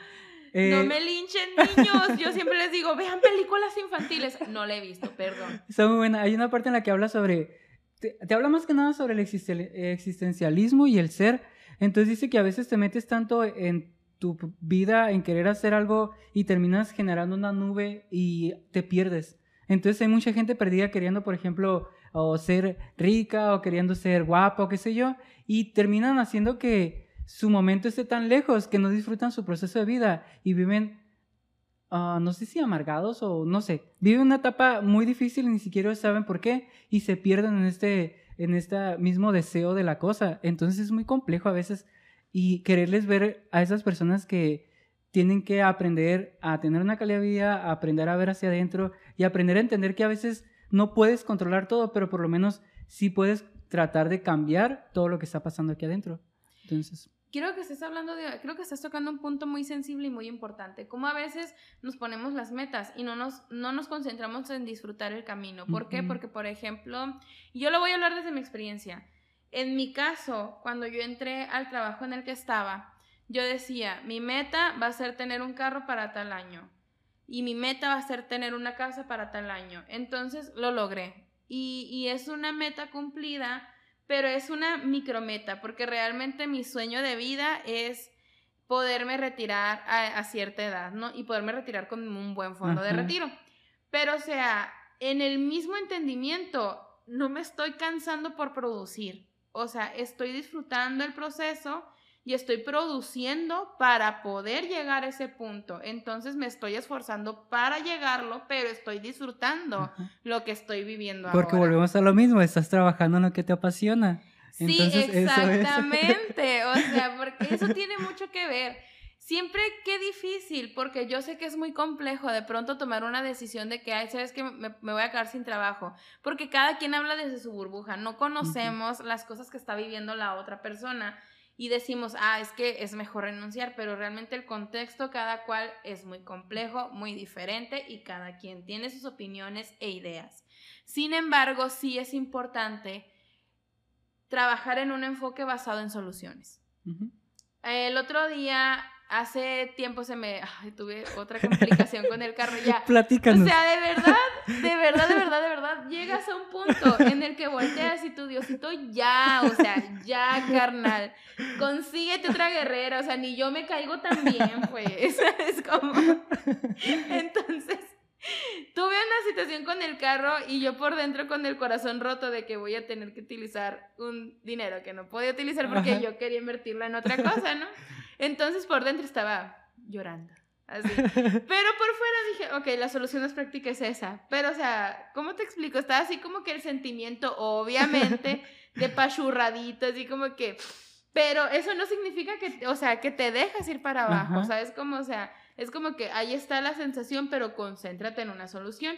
Speaker 1: eh, me linchen niños, yo siempre les digo, vean películas infantiles. No la he visto, perdón.
Speaker 2: Está muy buena. Hay una parte en la que habla sobre te, habla más que nada sobre el existencialismo y el ser. Entonces dice que a veces te metes tanto en tu vida, en querer hacer algo y terminas generando una nube y te pierdes. Entonces hay mucha gente perdida queriendo, por ejemplo, o ser rica o queriendo ser guapa o qué sé yo, y terminan haciendo que su momento esté tan lejos que no disfrutan su proceso de vida y viven Ah, no sé si amargados o no sé, viven una etapa muy difícil y ni siquiera saben por qué y se pierden en este, en este mismo deseo de la cosa. Entonces es muy complejo a veces y quererles ver a esas personas que tienen que aprender a tener una calidad de vida, a aprender a ver hacia adentro y aprender a entender que a veces no puedes controlar todo, pero por lo menos sí puedes tratar de cambiar todo lo que está pasando aquí adentro. Entonces
Speaker 1: quiero que estés hablando de, creo que estás tocando un punto muy sensible y muy importante, como a veces nos ponemos las metas y no nos, no nos concentramos en disfrutar el camino. ¿Por qué? Porque, por ejemplo, yo lo voy a hablar desde mi experiencia. En mi caso, cuando yo entré al trabajo en el que estaba, yo decía, mi meta va a ser tener un carro para tal año y mi meta va a ser tener una casa para tal año. Entonces lo logré. Y, y es una meta cumplida pero es una micrometa, porque realmente mi sueño de vida es poderme retirar a, cierta edad, ¿no? Y poderme retirar con un buen fondo de retiro. Pero, o sea, en el mismo entendimiento, no me estoy cansando por producir. O sea, estoy disfrutando el proceso y estoy produciendo para poder llegar a ese punto. Entonces me estoy esforzando para llegarlo, pero estoy disfrutando lo que estoy viviendo
Speaker 2: Porque volvemos a lo mismo, estás trabajando en lo que te apasiona.
Speaker 1: Sí, exactamente. O sea, porque eso tiene mucho que ver. siempre qué difícil, porque yo sé que es muy complejo de pronto tomar una decisión de que, ay, sabes que me, me, voy a quedar sin trabajo, porque cada quien habla desde su burbuja, no conocemos las cosas que está viviendo la otra persona y decimos, ah, es que es mejor renunciar, pero realmente el contexto cada cual es muy complejo, muy diferente y cada quien tiene sus opiniones e ideas. Sin embargo, sí es importante trabajar en un enfoque basado en soluciones. El otro día hace tiempo se me tuve otra complicación con el carro ya.
Speaker 2: Platícanos.
Speaker 1: O sea, de verdad, de verdad, de verdad, de verdad, llegas a un punto en el que volteas y tu Diosito ya, o sea, ya, carnal, consíguete otra guerrera, o sea, ni yo me caigo tan bien, pues, es como Entonces, tuve una situación con el carro y yo por dentro con el corazón roto de que voy a tener que utilizar un dinero que no podía utilizar porque yo quería invertirlo en otra cosa, ¿no? Entonces por dentro estaba llorando. Así. Pero por fuera dije, ok, la solución más práctica es esa. Pero, o sea, ¿cómo te explico? Estaba así como que el sentimiento, obviamente, de pachurradito, así como que... Pero eso no significa que, o sea, que te dejas ir para abajo, ¿sabes? Como, o sea, es como que ahí está la sensación, pero concéntrate en una solución.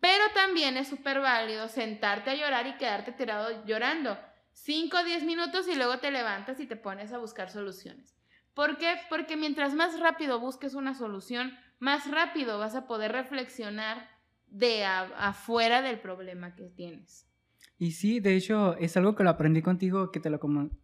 Speaker 1: Pero también es súper válido sentarte a llorar y quedarte tirado llorando. 5 o 10 minutos y luego te levantas y te pones a buscar soluciones. ¿Por qué? Porque mientras más rápido busques una solución, más rápido vas a poder reflexionar de afuera del problema que tienes.
Speaker 2: Y sí, de hecho, es algo que lo aprendí contigo, que te lo,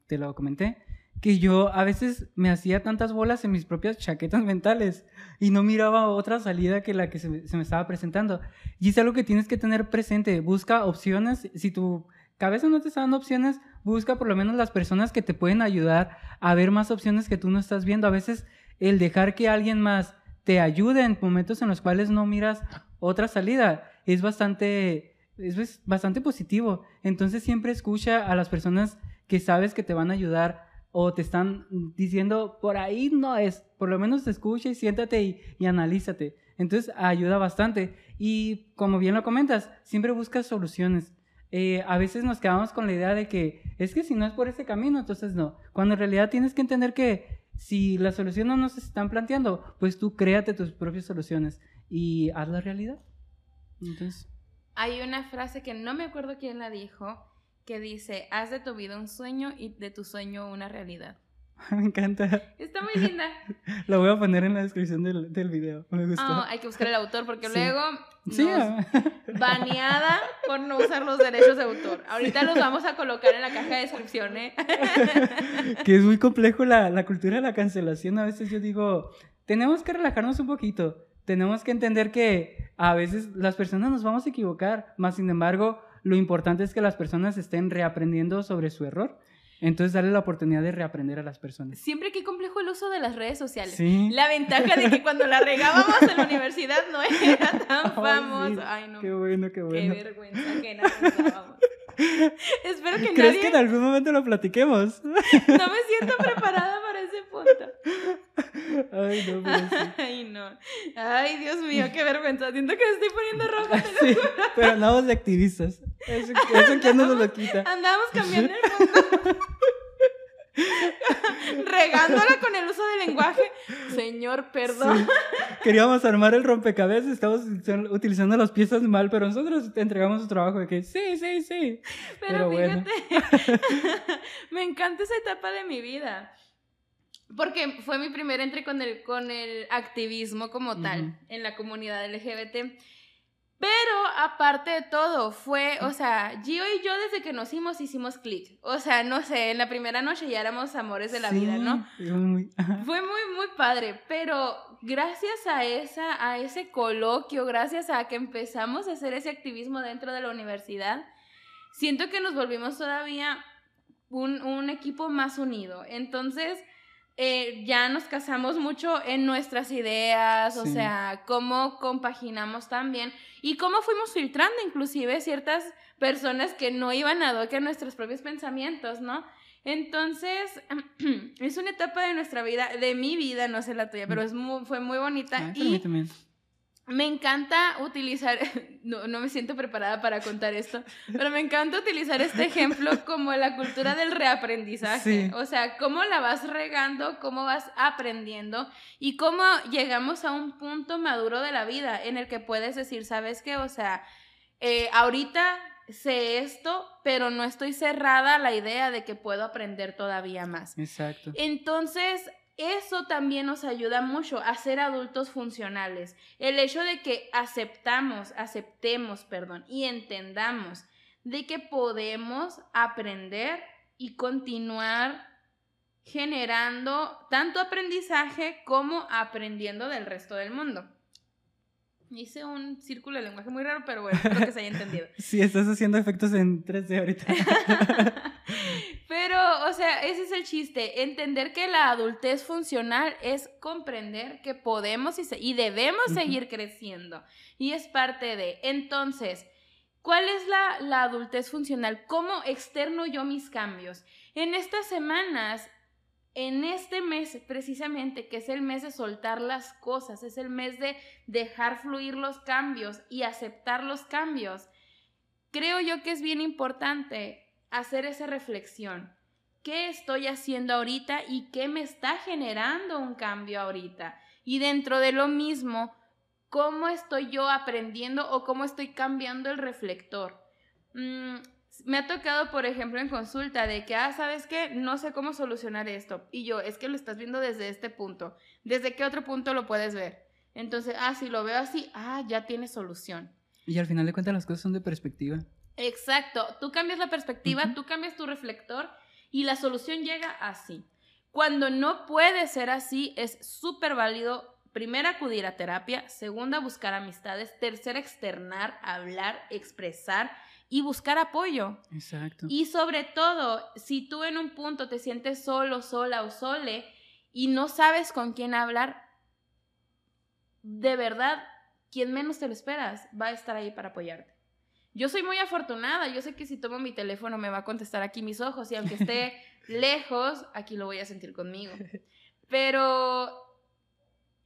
Speaker 2: te comenté, que yo a veces me hacía tantas bolas en mis propias chaquetas mentales y no miraba otra salida que la que se, se me estaba presentando. Y es algo que tienes que tener presente. Busca opciones. Si tu cabeza no te está dando opciones, busca por lo menos las personas que te pueden ayudar a ver más opciones que tú no estás viendo. A veces el dejar que alguien más te ayude en momentos en los cuales no miras otra salida es bastante, es bastante positivo. Entonces siempre escucha a las personas que sabes que te van a ayudar o te están diciendo por ahí no es, por lo menos escucha y siéntate y, y analízate. Entonces ayuda bastante. Y como bien lo comentas, siempre buscas soluciones. Eh, a veces nos quedamos con la idea de que es que si no es por ese camino, entonces no. Cuando en realidad tienes que entender que si las soluciones no se están planteando, pues tú créate tus propias soluciones y haz la realidad. Entonces.
Speaker 1: Hay una frase que no me acuerdo quién la dijo, que dice, haz de tu vida un sueño y de tu sueño una realidad.
Speaker 2: Me encanta.
Speaker 1: Está muy linda.
Speaker 2: La voy a poner en la descripción del, del video. Me gustó.
Speaker 1: Oh, hay que buscar el autor porque luego sí. baneada por no usar los derechos de autor. Ahorita los vamos a colocar en la caja de descripción, ¿eh?
Speaker 2: que es muy complejo la, la cultura de la cancelación. A veces yo digo, tenemos que relajarnos un poquito. Tenemos que entender que a veces las personas nos vamos a equivocar, más sin embargo, lo importante es que las personas estén reaprendiendo sobre su error entonces, darle la oportunidad de reaprender a las personas.
Speaker 1: Siempre que complejo el uso de las redes sociales. ¿Sí? La ventaja de que cuando la regábamos en la universidad no era tan famoso. Ay, no.
Speaker 2: Qué bueno, qué bueno.
Speaker 1: Qué vergüenza que nada Espero que
Speaker 2: ¿Crees que en algún momento lo platiquemos?
Speaker 1: No me siento preparada para ese punto.
Speaker 2: Ay, no, pero sí.
Speaker 1: Ay, no. Ay, Dios mío, qué vergüenza. Siento que me estoy poniendo roja, te
Speaker 2: sí, Pero andamos de activistas. Eso, eso que no nos lo quita.
Speaker 1: Andamos cambiando el mundo. regándola con el uso del lenguaje. Señor, perdón.
Speaker 2: Queríamos armar el rompecabezas, estamos utilizando las piezas mal, pero nosotros te entregamos su trabajo de que sí, sí, sí.
Speaker 1: Pero, fíjate, me encanta esa etapa de mi vida. Porque fue mi primer entre con el, con el activismo como tal en la comunidad LGBT. Pero aparte de todo, fue, o sea, Gio y yo desde que nos hicimos hicimos clic. O sea, no sé, en la primera noche ya éramos amores de la vida, ¿no?
Speaker 2: Muy...
Speaker 1: fue muy, muy padre. Pero gracias a, esa, a ese coloquio, gracias a que empezamos a hacer ese activismo dentro de la universidad, siento que nos volvimos todavía un, un equipo más unido. Entonces, eh, ya nos casamos mucho en nuestras ideas, o sea, cómo compaginamos también y cómo fuimos filtrando inclusive ciertas personas que no iban a doque nuestros propios pensamientos, ¿no? Entonces, es una etapa de nuestra vida, de mi vida, no sé la tuya, pero es fue muy bonita.
Speaker 2: y
Speaker 1: me encanta utilizar, no, no, me siento preparada para contar esto, pero me encanta utilizar este ejemplo como la cultura del reaprendizaje. O sea, cómo la vas regando, cómo vas aprendiendo y cómo llegamos a un punto maduro de la vida en el que puedes decir, ¿sabes qué? O sea, eh, ahorita sé esto, pero no estoy cerrada a la idea de que puedo aprender todavía más.
Speaker 2: Exacto.
Speaker 1: Entonces, eso también nos ayuda mucho a ser adultos funcionales. El hecho de que aceptamos, aceptemos, perdón, y entendamos de que podemos aprender y continuar generando tanto aprendizaje como aprendiendo del resto del mundo. Hice un círculo de lenguaje muy raro, pero bueno, espero que se haya entendido.
Speaker 2: sí, estás haciendo efectos en 3D ahorita.
Speaker 1: pero, o sea, ese es el chiste. Entender que la adultez funcional es comprender que podemos y, y debemos seguir creciendo. Y es parte de. Entonces, ¿cuál es la, la adultez funcional? ¿Cómo externo yo mis cambios? En estas semanas en este mes precisamente, que es el mes de soltar las cosas, es el mes de dejar fluir los cambios y aceptar los cambios, creo yo que es bien importante hacer esa reflexión. ¿Qué estoy haciendo ahorita y qué me está generando un cambio ahorita? Y dentro de lo mismo, ¿cómo estoy yo aprendiendo o cómo estoy cambiando el reflector? Mm, me ha tocado, por ejemplo, en consulta de que, ah, ¿sabes qué? No sé cómo solucionar esto. Y yo, es que lo estás viendo desde este punto. ¿Desde qué otro punto lo puedes ver? Entonces, ah, si lo veo así, ah, ya tiene solución.
Speaker 2: Y al final de cuentas las cosas son de perspectiva.
Speaker 1: Exacto. Tú cambias la perspectiva, tú cambias tu reflector y la solución llega así. Cuando no puede ser así, es súper válido Primera, acudir a terapia. Segunda, buscar amistades. Tercera, externar, hablar, expresar y buscar apoyo.
Speaker 2: Exacto.
Speaker 1: Y sobre todo, si tú en un punto te sientes solo, sola o sole y no sabes con quién hablar, de verdad, quien menos te lo esperas va a estar ahí para apoyarte. Yo soy muy afortunada, yo sé que si tomo mi teléfono me va a contestar aquí mis ojos y aunque esté lejos, aquí lo voy a sentir conmigo. Pero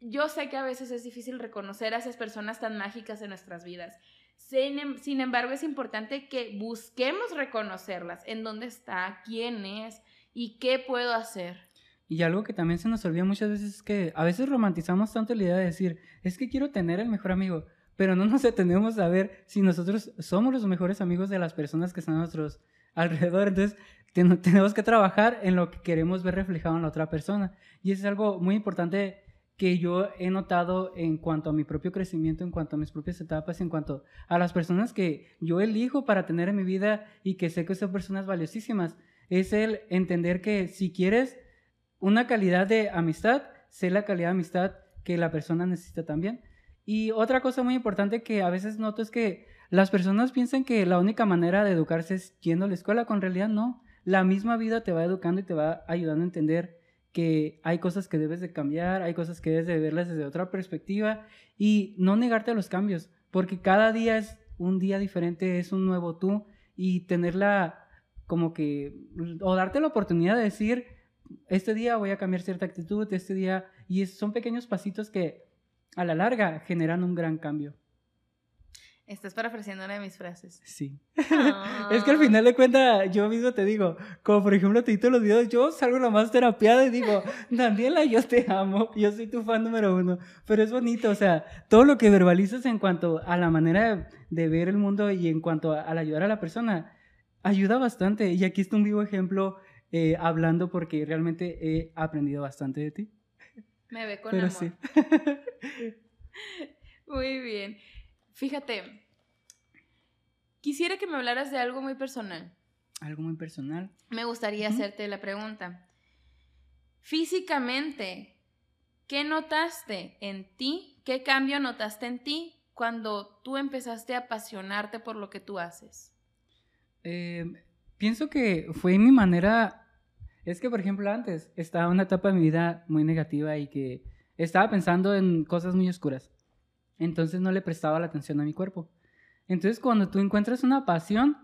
Speaker 1: yo sé que a veces es difícil reconocer a esas personas tan mágicas en nuestras vidas. Em, sin, embargo, es importante que busquemos reconocerlas, en dónde está, quién es y qué puedo hacer.
Speaker 2: Y algo que también se nos olvida muchas veces es que a veces romantizamos tanto la idea de decir, es que quiero tener el mejor amigo, pero no nos detenemos a ver si nosotros somos los mejores amigos de las personas que están a nuestros alrededor. Entonces, tenemos que trabajar en lo que queremos ver reflejado en la otra persona. Y eso es algo muy importante que yo he notado en cuanto a mi propio crecimiento, en cuanto a mis propias etapas, en cuanto a las personas que yo elijo para tener en mi vida y que sé que son personas valiosísimas, es el entender que si quieres una calidad de amistad, sé la calidad de amistad que la persona necesita también. Y otra cosa muy importante que a veces noto es que las personas piensan que la única manera de educarse es yendo a la escuela, con realidad no. La misma vida te va educando y te va ayudando a entender que hay cosas que debes de cambiar, hay cosas que debes de verlas desde otra perspectiva y no negarte a los cambios, porque cada día es un día diferente, es un nuevo tú y tenerla como que, o darte la oportunidad de decir, este día voy a cambiar cierta actitud, este día, y son pequeños pasitos que a la larga generan un gran cambio.
Speaker 1: Estás parafraseando una de mis frases.
Speaker 2: Sí. es que al final de cuentas, yo mismo te digo, como por ejemplo te los videos, yo salgo la más terapiada y digo, Daniela, yo te amo, yo soy tu fan número uno. Pero es bonito, o sea, todo lo que verbalizas en cuanto a la manera de, ver el mundo y en cuanto a, al ayudar a la persona, ayuda bastante. Y aquí está un vivo ejemplo eh, hablando porque realmente he aprendido bastante de ti.
Speaker 1: Me ve con Pero Sí. Muy bien. Fíjate, quisiera que me hablaras de algo muy personal.
Speaker 2: Algo muy personal.
Speaker 1: Me gustaría hacerte la pregunta. Físicamente, ¿qué notaste en ti? ¿Qué cambio notaste en ti cuando tú empezaste a apasionarte por lo que tú haces?
Speaker 2: Eh, pienso que fue mi manera. Es que, por ejemplo, antes estaba en una etapa de mi vida muy negativa y que estaba pensando en cosas muy oscuras. Entonces no le prestaba la atención a mi cuerpo. Entonces cuando tú encuentras una pasión,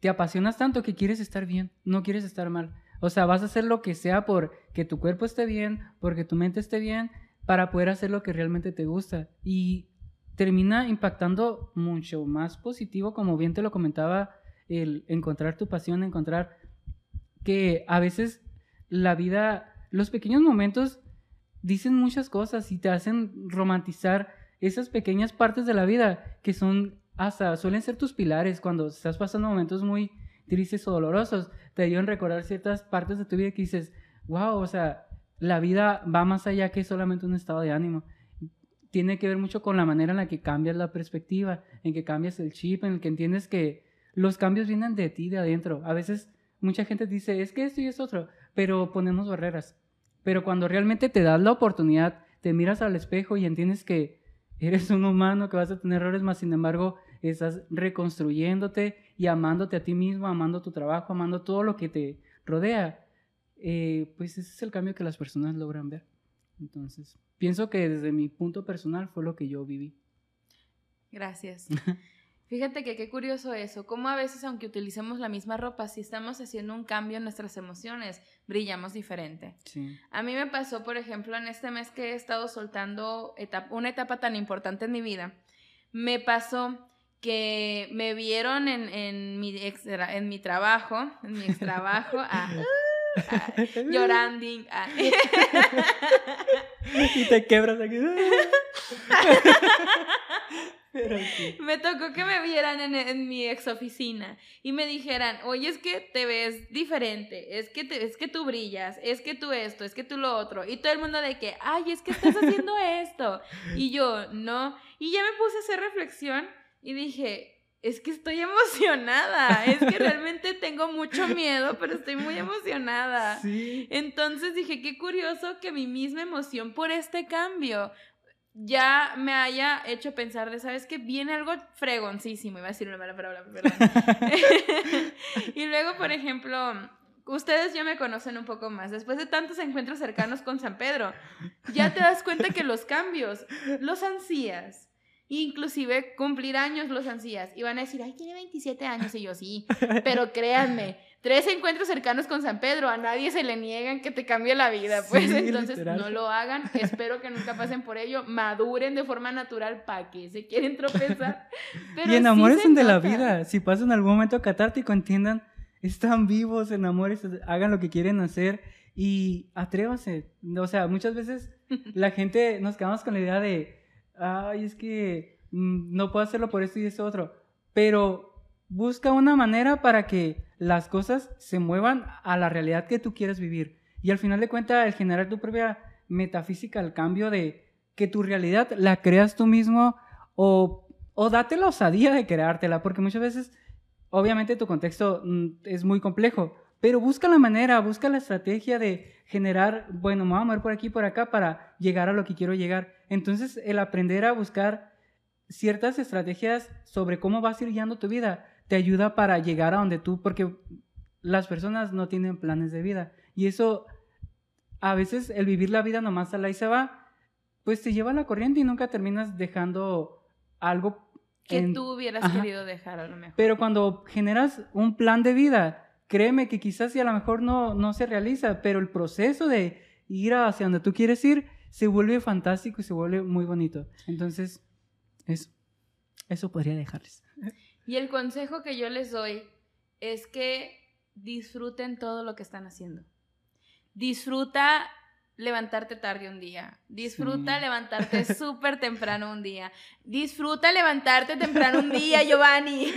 Speaker 2: te apasionas tanto que quieres estar bien, no quieres estar mal. O sea, vas a hacer lo que sea por que tu cuerpo esté bien, porque tu mente esté bien, para poder hacer lo que realmente te gusta. Y termina impactando mucho más positivo, como bien te lo comentaba, el encontrar tu pasión, encontrar que a veces la vida, los pequeños momentos dicen muchas cosas y te hacen romantizar esas pequeñas partes de la vida que son hasta suelen ser tus pilares cuando estás pasando momentos muy tristes o dolorosos, te ayudan a recordar ciertas partes de tu vida que dices, wow, o sea, la vida va más allá que solamente un estado de ánimo. Tiene que ver mucho con la manera en la que cambias la perspectiva, en que cambias el chip, en el que entiendes que los cambios vienen de ti, de adentro. A veces mucha gente dice, es que esto y es otro, pero ponemos barreras. Pero cuando realmente te das la oportunidad, te miras al espejo y entiendes que eres un humano, que vas a tener errores, más sin embargo estás reconstruyéndote y amándote a ti mismo, amando tu trabajo, amando todo lo que te rodea, eh, pues ese es el cambio que las personas logran ver. Entonces, pienso que desde mi punto personal fue lo que yo viví.
Speaker 1: Gracias. Fíjate que qué curioso eso, cómo a veces aunque utilicemos la misma ropa, si estamos haciendo un cambio en nuestras emociones, brillamos diferente. Sí. A mí me pasó, por ejemplo, en este mes que he estado soltando una etapa tan importante en mi vida, me pasó que me vieron en, en, mi, en mi trabajo, en mi ex trabajo, ah, ah, llorando. Ah.
Speaker 2: y te quebras aquí.
Speaker 1: Me tocó que me vieran en, mi ex oficina y me dijeran, oye, es que te ves diferente, es que, es que tú brillas, es que tú esto, es que tú lo otro. Y todo el mundo de que, ay, es que estás haciendo esto. Y yo, no. Y ya me puse a hacer reflexión y dije, es que estoy emocionada, es que realmente tengo mucho miedo, pero estoy muy emocionada. Entonces dije, qué curioso que mi misma emoción por este cambio ya me haya hecho pensar de, ¿sabes que Viene algo fregoncísimo, iba a decir una mala palabra, perdón. y luego, por ejemplo, ustedes ya me conocen un poco más. Después de tantos encuentros cercanos con San Pedro, ya te das cuenta que los cambios los ansías. Inclusive cumplir años los ansías. Y van a decir, ay, tiene 27 años. Y yo, sí. Pero créanme, tres encuentros cercanos con San Pedro, a nadie se le niegan que te cambie la vida, pues entonces no lo hagan, espero que nunca pasen por ello, maduren de forma natural para que se quieren tropezar.
Speaker 2: y enamórense de la vida, si pasan algún momento catártico, entiendan, están vivos, enamórense, hagan lo que quieren hacer y atrévanse. O sea, muchas veces la gente nos quedamos con la idea de, ay, es que mm, no puedo hacerlo por esto y eso otro, pero busca una manera para que las cosas se muevan a la realidad que tú quieres vivir. Y al final de cuentas, el generar tu propia metafísica, el cambio de que tu realidad la creas tú mismo o, o date la osadía de creártela, porque muchas veces, obviamente tu contexto mm, es muy complejo, pero busca la manera, busca la estrategia de generar, bueno, me voy a mover por aquí por acá para llegar a lo que quiero llegar. Entonces, el aprender a buscar ciertas estrategias sobre cómo vas a ir guiando tu vida te ayuda para llegar a donde tú, porque las personas no tienen planes de vida. Y eso, a veces el vivir la vida nomás a la y se va, pues te lleva a la corriente y nunca terminas dejando algo
Speaker 1: que tú hubieras querido dejar a lo mejor.
Speaker 2: Pero cuando generas un plan de vida, créeme que quizás si a lo mejor no, no se realiza, pero el proceso de ir hacia donde tú quieres ir se vuelve fantástico y se vuelve muy bonito. Entonces, eso, eso podría dejarles.
Speaker 1: Y el consejo que yo les doy es que disfruten todo lo que están haciendo. Disfruta levantarte tarde un día. Disfruta levantarte súper temprano un día. Disfruta levantarte temprano un día, Giovanni.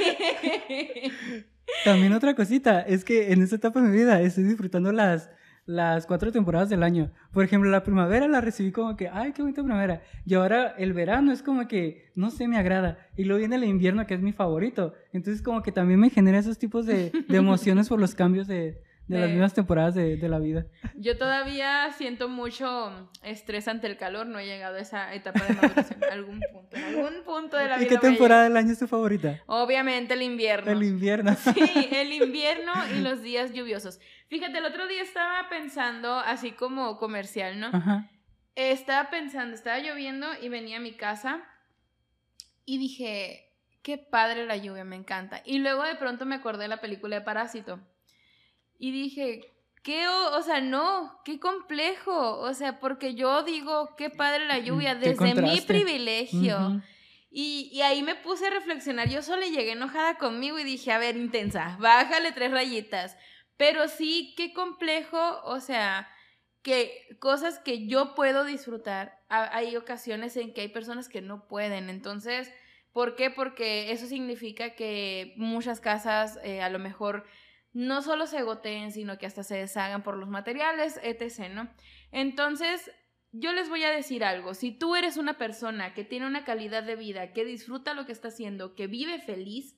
Speaker 2: También otra cosita, es que en esta etapa de mi vida estoy disfrutando las las cuatro temporadas del año. Por ejemplo, la primavera la recibí como que, ay, qué bonita primavera. Y ahora el verano es como que, no sé, me agrada. Y luego viene el invierno, que es mi favorito. Entonces como que también me genera esos tipos de, de emociones por los cambios de, de las mismas temporadas de, de, la vida.
Speaker 1: Yo todavía siento mucho estrés ante el calor, no he llegado a esa etapa de maduración en algún punto, en algún punto de la vida.
Speaker 2: ¿Y qué temporada del año es tu favorita?
Speaker 1: Obviamente el invierno.
Speaker 2: El invierno.
Speaker 1: Sí, el invierno y los días lluviosos. Fíjate, el otro día estaba pensando, así como comercial, ¿no? Ajá. Estaba pensando, estaba lloviendo y venía a mi casa y dije, qué padre la lluvia, me encanta. Y luego de pronto me acordé de la película de Parásito. Y dije, qué, o, sea, no, qué complejo. O sea, porque yo digo, qué padre la lluvia desde mi privilegio. Y, y, ahí me puse a reflexionar. Yo solo llegué enojada conmigo y dije, a ver, intensa, bájale tres rayitas. Pero sí, qué complejo, o sea, que cosas que yo puedo disfrutar, hay ocasiones en que hay personas que no pueden. Entonces, ¿por qué? Porque eso significa que muchas casas eh, a lo mejor no solo se goteen, sino que hasta se deshagan por los materiales, etc., ¿no? Entonces, yo les voy a decir algo, si tú eres una persona que tiene una calidad de vida, que disfruta lo que está haciendo, que vive feliz,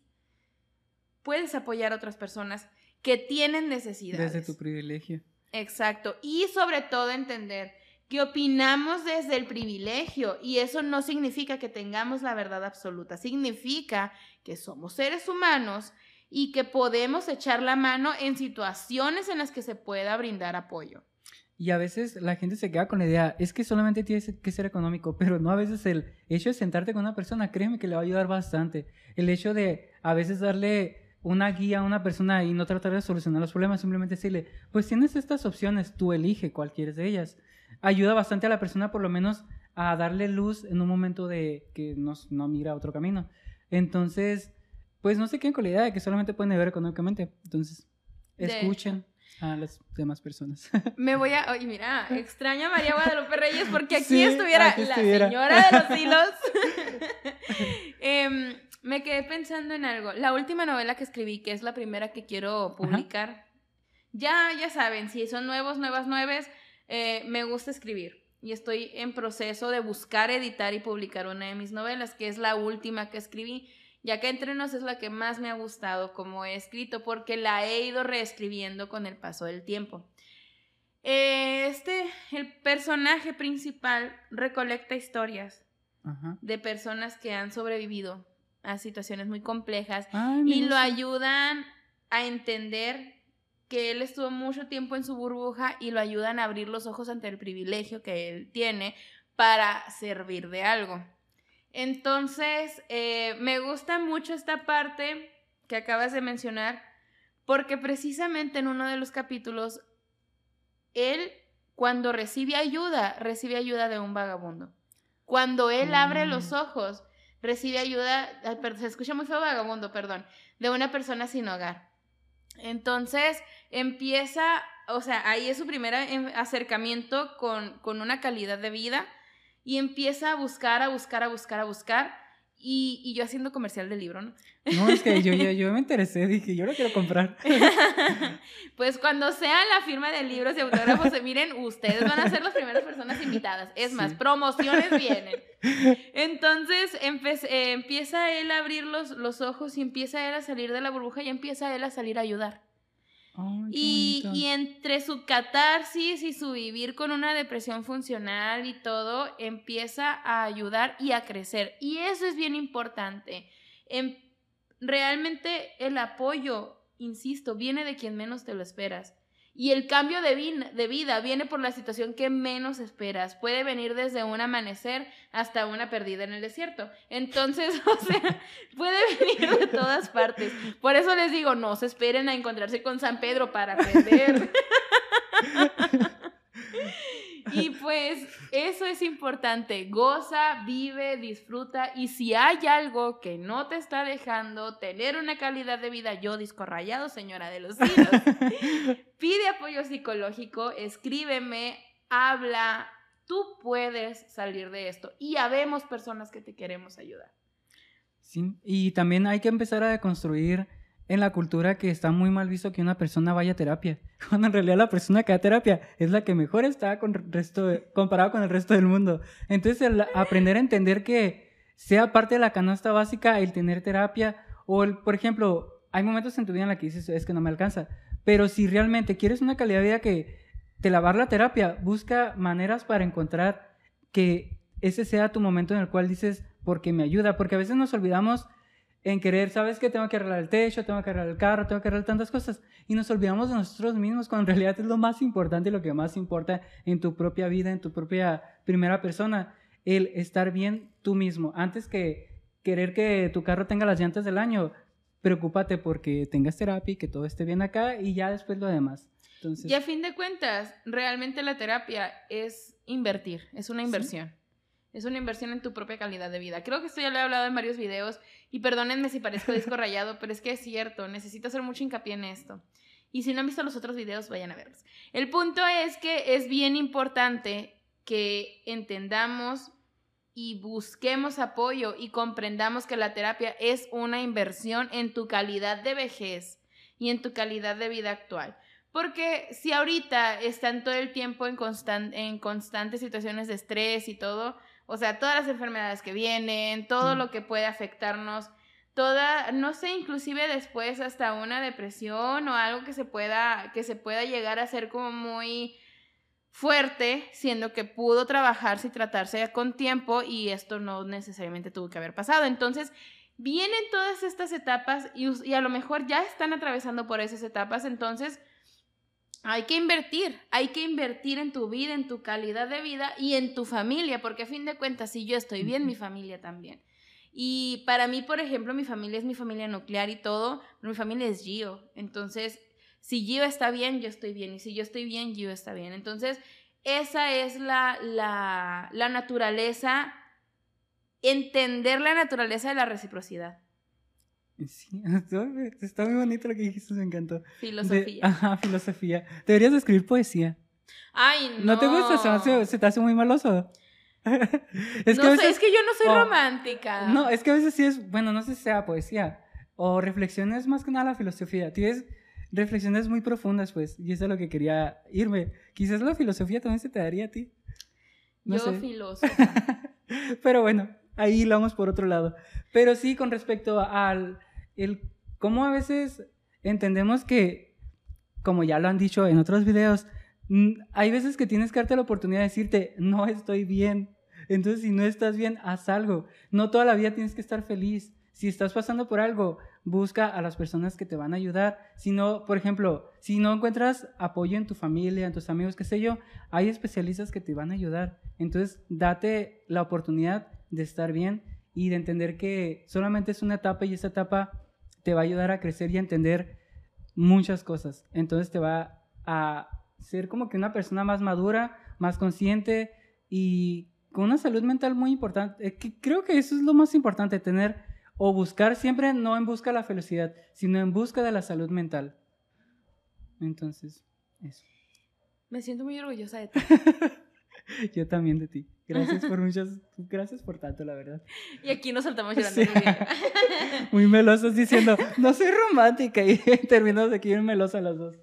Speaker 1: puedes apoyar a otras personas que tienen necesidades.
Speaker 2: Desde tu privilegio.
Speaker 1: Exacto. Y sobre todo entender que opinamos desde el privilegio y eso no significa que tengamos la verdad absoluta, significa que somos seres humanos y que podemos echar la mano en situaciones en las que se pueda brindar apoyo.
Speaker 2: Y a veces la gente se queda con la idea, es que solamente tiene que ser económico, pero no a veces el hecho de sentarte con una persona, créeme que le va a ayudar bastante. El hecho de a veces darle una guía a una persona y no tratar de solucionar los problemas, simplemente decirle, pues tienes estas opciones, tú elige cualquiera de ellas. Ayuda bastante a la persona por lo menos a darle luz en un momento de que no, no mira otro camino. Entonces, pues no se queden con la idea de que solamente pueden ver económicamente. Entonces, escuchen a las demás personas.
Speaker 1: Me voy a. Oye, mira, extraño a María Guadalupe Reyes porque aquí estuviera la señora de los hilos. Em, me quedé pensando en algo. La última novela que escribí, que es la primera que quiero publicar. Ya, ya saben, si son nuevos, nuevas, nueves, eh, me gusta escribir. Y estoy en proceso de buscar, editar y publicar una de mis novelas, que es la última que escribí ya que Entre Nos es la que más me ha gustado como he escrito porque la he ido reescribiendo con el paso del tiempo. Este, el personaje principal recolecta historias de personas que han sobrevivido a situaciones muy complejas y lo ayudan a entender que él estuvo mucho tiempo en su burbuja y lo ayudan a abrir los ojos ante el privilegio que él tiene para servir de algo. Entonces, eh, me gusta mucho esta parte que acabas de mencionar, porque precisamente en uno de los capítulos, él, cuando recibe ayuda, recibe ayuda de un vagabundo. Cuando él abre los mm. ojos, recibe ayuda, se escucha muy feo vagabundo, perdón, de una persona sin hogar. Entonces, empieza, o sea, ahí es su primer acercamiento con, con una calidad de vida y empieza a buscar, a buscar, a buscar, a buscar. Y, y, yo haciendo comercial del libro, ¿no?
Speaker 2: No, es que yo, yo, yo, me interesé, dije, yo lo quiero comprar.
Speaker 1: pues cuando sea la firma de libros y autógrafos, miren, ustedes van a ser las primeras personas invitadas. Es más, promociones vienen. Entonces eh, empieza él a abrir los, los ojos y empieza él a salir de la burbuja y empieza él a salir a ayudar y, entre su catarsis y su vivir con una depresión funcional y todo, empieza a ayudar y a crecer. Y eso es bien importante. Em, realmente el apoyo, insisto, viene de quien menos te lo esperas. Y el cambio de, vida viene por la situación que menos esperas. Puede venir desde un amanecer hasta una perdida en el desierto. Entonces, o sea, puede venir de todas partes. Por eso les digo, no se esperen a encontrarse con San Pedro para aprender. Y pues eso es importante, goza, vive, disfruta y si hay algo que no te está dejando tener una calidad de vida, yo disco rayado, señora de los hilos, pide apoyo psicológico, escríbeme, habla, tú puedes salir de esto y habemos personas que te queremos ayudar.
Speaker 2: Sí, y también hay que empezar a deconstruir en la cultura que está muy mal visto que una persona vaya a terapia, cuando en realidad la persona que va a terapia es la que mejor está con resto comparado con el resto del mundo. Entonces, el aprender a entender que sea parte de la canasta básica el tener terapia, o el, por ejemplo, hay momentos en tu vida en la que dices, es que no me alcanza, pero si realmente quieres una calidad de vida que te la la terapia, busca maneras para encontrar que ese sea tu momento en el cual dices, porque me ayuda, porque a veces nos olvidamos en querer, ¿sabes qué? Tengo que arreglar el techo, tengo que arreglar el carro, tengo que arreglar tantas cosas. Y nos olvidamos de nosotros mismos cuando en realidad es lo más importante y lo que más importa en tu propia vida, en tu propia primera persona. El estar bien tú mismo. Antes que querer que tu carro tenga las llantas del año, preocúpate porque tengas terapia y que todo esté bien acá y ya después lo demás. Entonces...
Speaker 1: Y a fin de cuentas, realmente la terapia es invertir, es una inversión. Es una inversión en tu propia calidad de vida. Creo que esto ya lo he hablado en varios videos y perdónenme si parezco disco rayado, pero es que es cierto, necesito hacer mucho hincapié en esto. Y si no han visto los otros videos, vayan a verlos. El punto es que es bien importante que entendamos y busquemos apoyo y comprendamos que la terapia es una inversión en tu calidad de vejez y en tu calidad de vida actual. Porque si ahorita están todo el tiempo en, en constantes situaciones de estrés y todo, o sea, todas las enfermedades que vienen, todo lo que puede afectarnos, toda, no sé, inclusive después hasta una depresión o algo que se pueda, que se pueda llegar a ser como muy fuerte, siendo que pudo trabajarse y tratarse con tiempo y esto no necesariamente tuvo que haber pasado. Entonces, vienen todas estas etapas y, y, a lo mejor ya están atravesando por esas etapas, entonces hay que invertir, hay que invertir en tu vida, en tu calidad de vida y en tu familia, porque a fin de cuentas, si yo estoy bien, mi familia también. Y para mí, por ejemplo, mi familia es mi familia nuclear y todo, pero mi familia es Gio. Entonces, si Gio está bien, yo estoy bien. Y si yo estoy bien, Gio está bien. Entonces, esa es la, la, la naturaleza, entender la naturaleza de la reciprocidad.
Speaker 2: Sí, está muy bonito lo que dijiste, me encantó.
Speaker 1: Filosofía.
Speaker 2: ajá, filosofía. Deberías escribir poesía.
Speaker 1: Ay, no.
Speaker 2: ¿No te gusta? Se, te hace muy maloso.
Speaker 1: es, que es que yo no soy romántica.
Speaker 2: No, es que a veces sí es, bueno, no sé si sea poesía o reflexiones más que nada la filosofía. Tienes reflexiones muy profundas, pues, y eso es lo que quería irme. Quizás la filosofía también se te daría a ti.
Speaker 1: No yo filósofo.
Speaker 2: Pero bueno, ahí lo vamos por otro lado. Pero sí, con respecto al el cómo a veces entendemos que, como ya lo han dicho en otros videos, hay veces que tienes que darte la oportunidad de decirte, no estoy bien. Entonces, si no estás bien, haz algo. No toda la vida tienes que estar feliz. Si estás pasando por algo, busca a las personas que te van a ayudar. Si no, por ejemplo, si no encuentras apoyo en tu familia, en tus amigos, qué sé yo, hay especialistas que te van a ayudar. Entonces, date la oportunidad de estar bien y de entender que solamente es una etapa y esa etapa te va a ayudar a crecer y a entender muchas cosas. Entonces, te va a ser como que una persona más madura, más consciente y con una salud mental muy importante. creo que eso es lo más importante, tener o buscar siempre no en busca de la felicidad, sino en busca de la salud mental. Entonces, eso.
Speaker 1: Me siento muy orgullosa de ti.
Speaker 2: Yo también de ti. Gracias por muchas, gracias por tanto, la verdad.
Speaker 1: Y aquí nos saltamos llorando.
Speaker 2: Muy melosos diciendo, no soy romántica y terminamos aquí bien melosas las dos.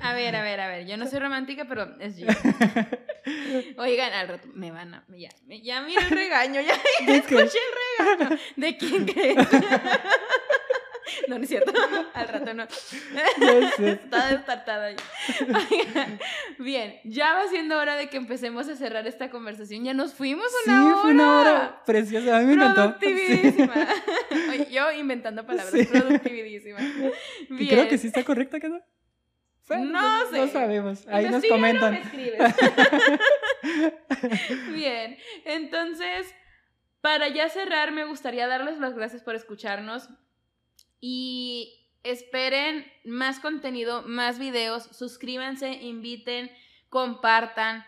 Speaker 1: A ver, a ver, a ver, yo no soy romántica, pero es yo. Oigan, al rato me van a, ya, ya mira el regaño, ya, escuché el regaño. ¿De quién crees? No, no es cierto. Al rato no. Está destartada ahí. bien, ya va siendo hora de que empecemos a cerrar esta conversación. Ya nos fuimos una
Speaker 2: sí,
Speaker 1: hora.
Speaker 2: fue una hora preciosa. A mí me encantó.
Speaker 1: Productivísima. yo inventando palabras. Productivísima. Bien.
Speaker 2: Y creo que sí está correcta, ¿qué no?
Speaker 1: no sé.
Speaker 2: No sabemos. Ahí nos comentan. Me escribes.
Speaker 1: bien, entonces, para ya cerrar, me gustaría darles las gracias por escucharnos. Y esperen más contenido, más videos, suscríbanse, inviten, compartan.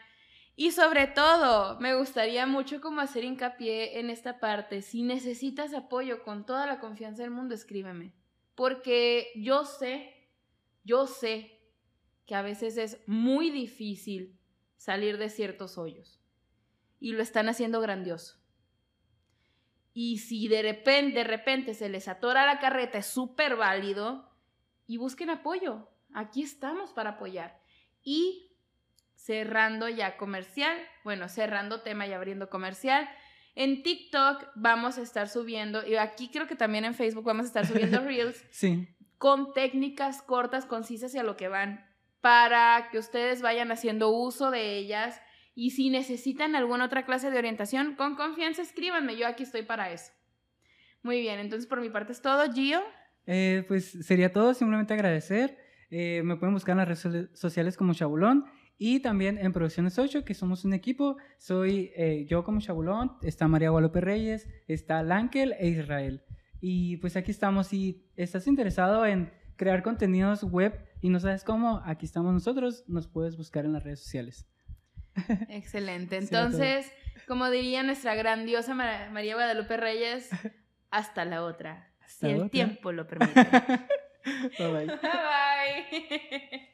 Speaker 1: Y sobre todo, me gustaría mucho como hacer hincapié en esta parte. Si necesitas apoyo con toda la confianza del mundo, escríbeme. Porque yo sé, yo sé que a veces es muy difícil salir de ciertos hoyos. Y lo están haciendo grandioso. Y si de repente, de repente se les atora la carreta, es súper válido. Y busquen apoyo. Aquí estamos para apoyar. Y cerrando ya comercial, bueno, cerrando tema y abriendo comercial. En TikTok vamos a estar subiendo, y aquí creo que también en Facebook vamos a estar subiendo reels
Speaker 2: sí.
Speaker 1: con técnicas cortas, concisas y a lo que van, para que ustedes vayan haciendo uso de ellas y si necesitan alguna otra clase de orientación, con confianza escríbanme, yo aquí estoy para eso. Muy bien, entonces por mi parte es todo, Gio.
Speaker 2: Eh, pues sería todo, simplemente agradecer. Eh, me pueden buscar en las redes sociales como Chabulón y también en Producciones 8, que somos un equipo. Soy eh, yo como Chabulón, está María Guadalupe Reyes, está Lankel e Israel. Y pues aquí estamos. Si estás interesado en crear contenidos web y no sabes cómo, aquí estamos nosotros, nos puedes buscar en las redes sociales.
Speaker 1: Excelente. Entonces, Como diría nuestra grandiosa María Guadalupe Reyes, hasta la otra. si el tiempo lo permite.
Speaker 2: bye bye.
Speaker 1: Bye bye.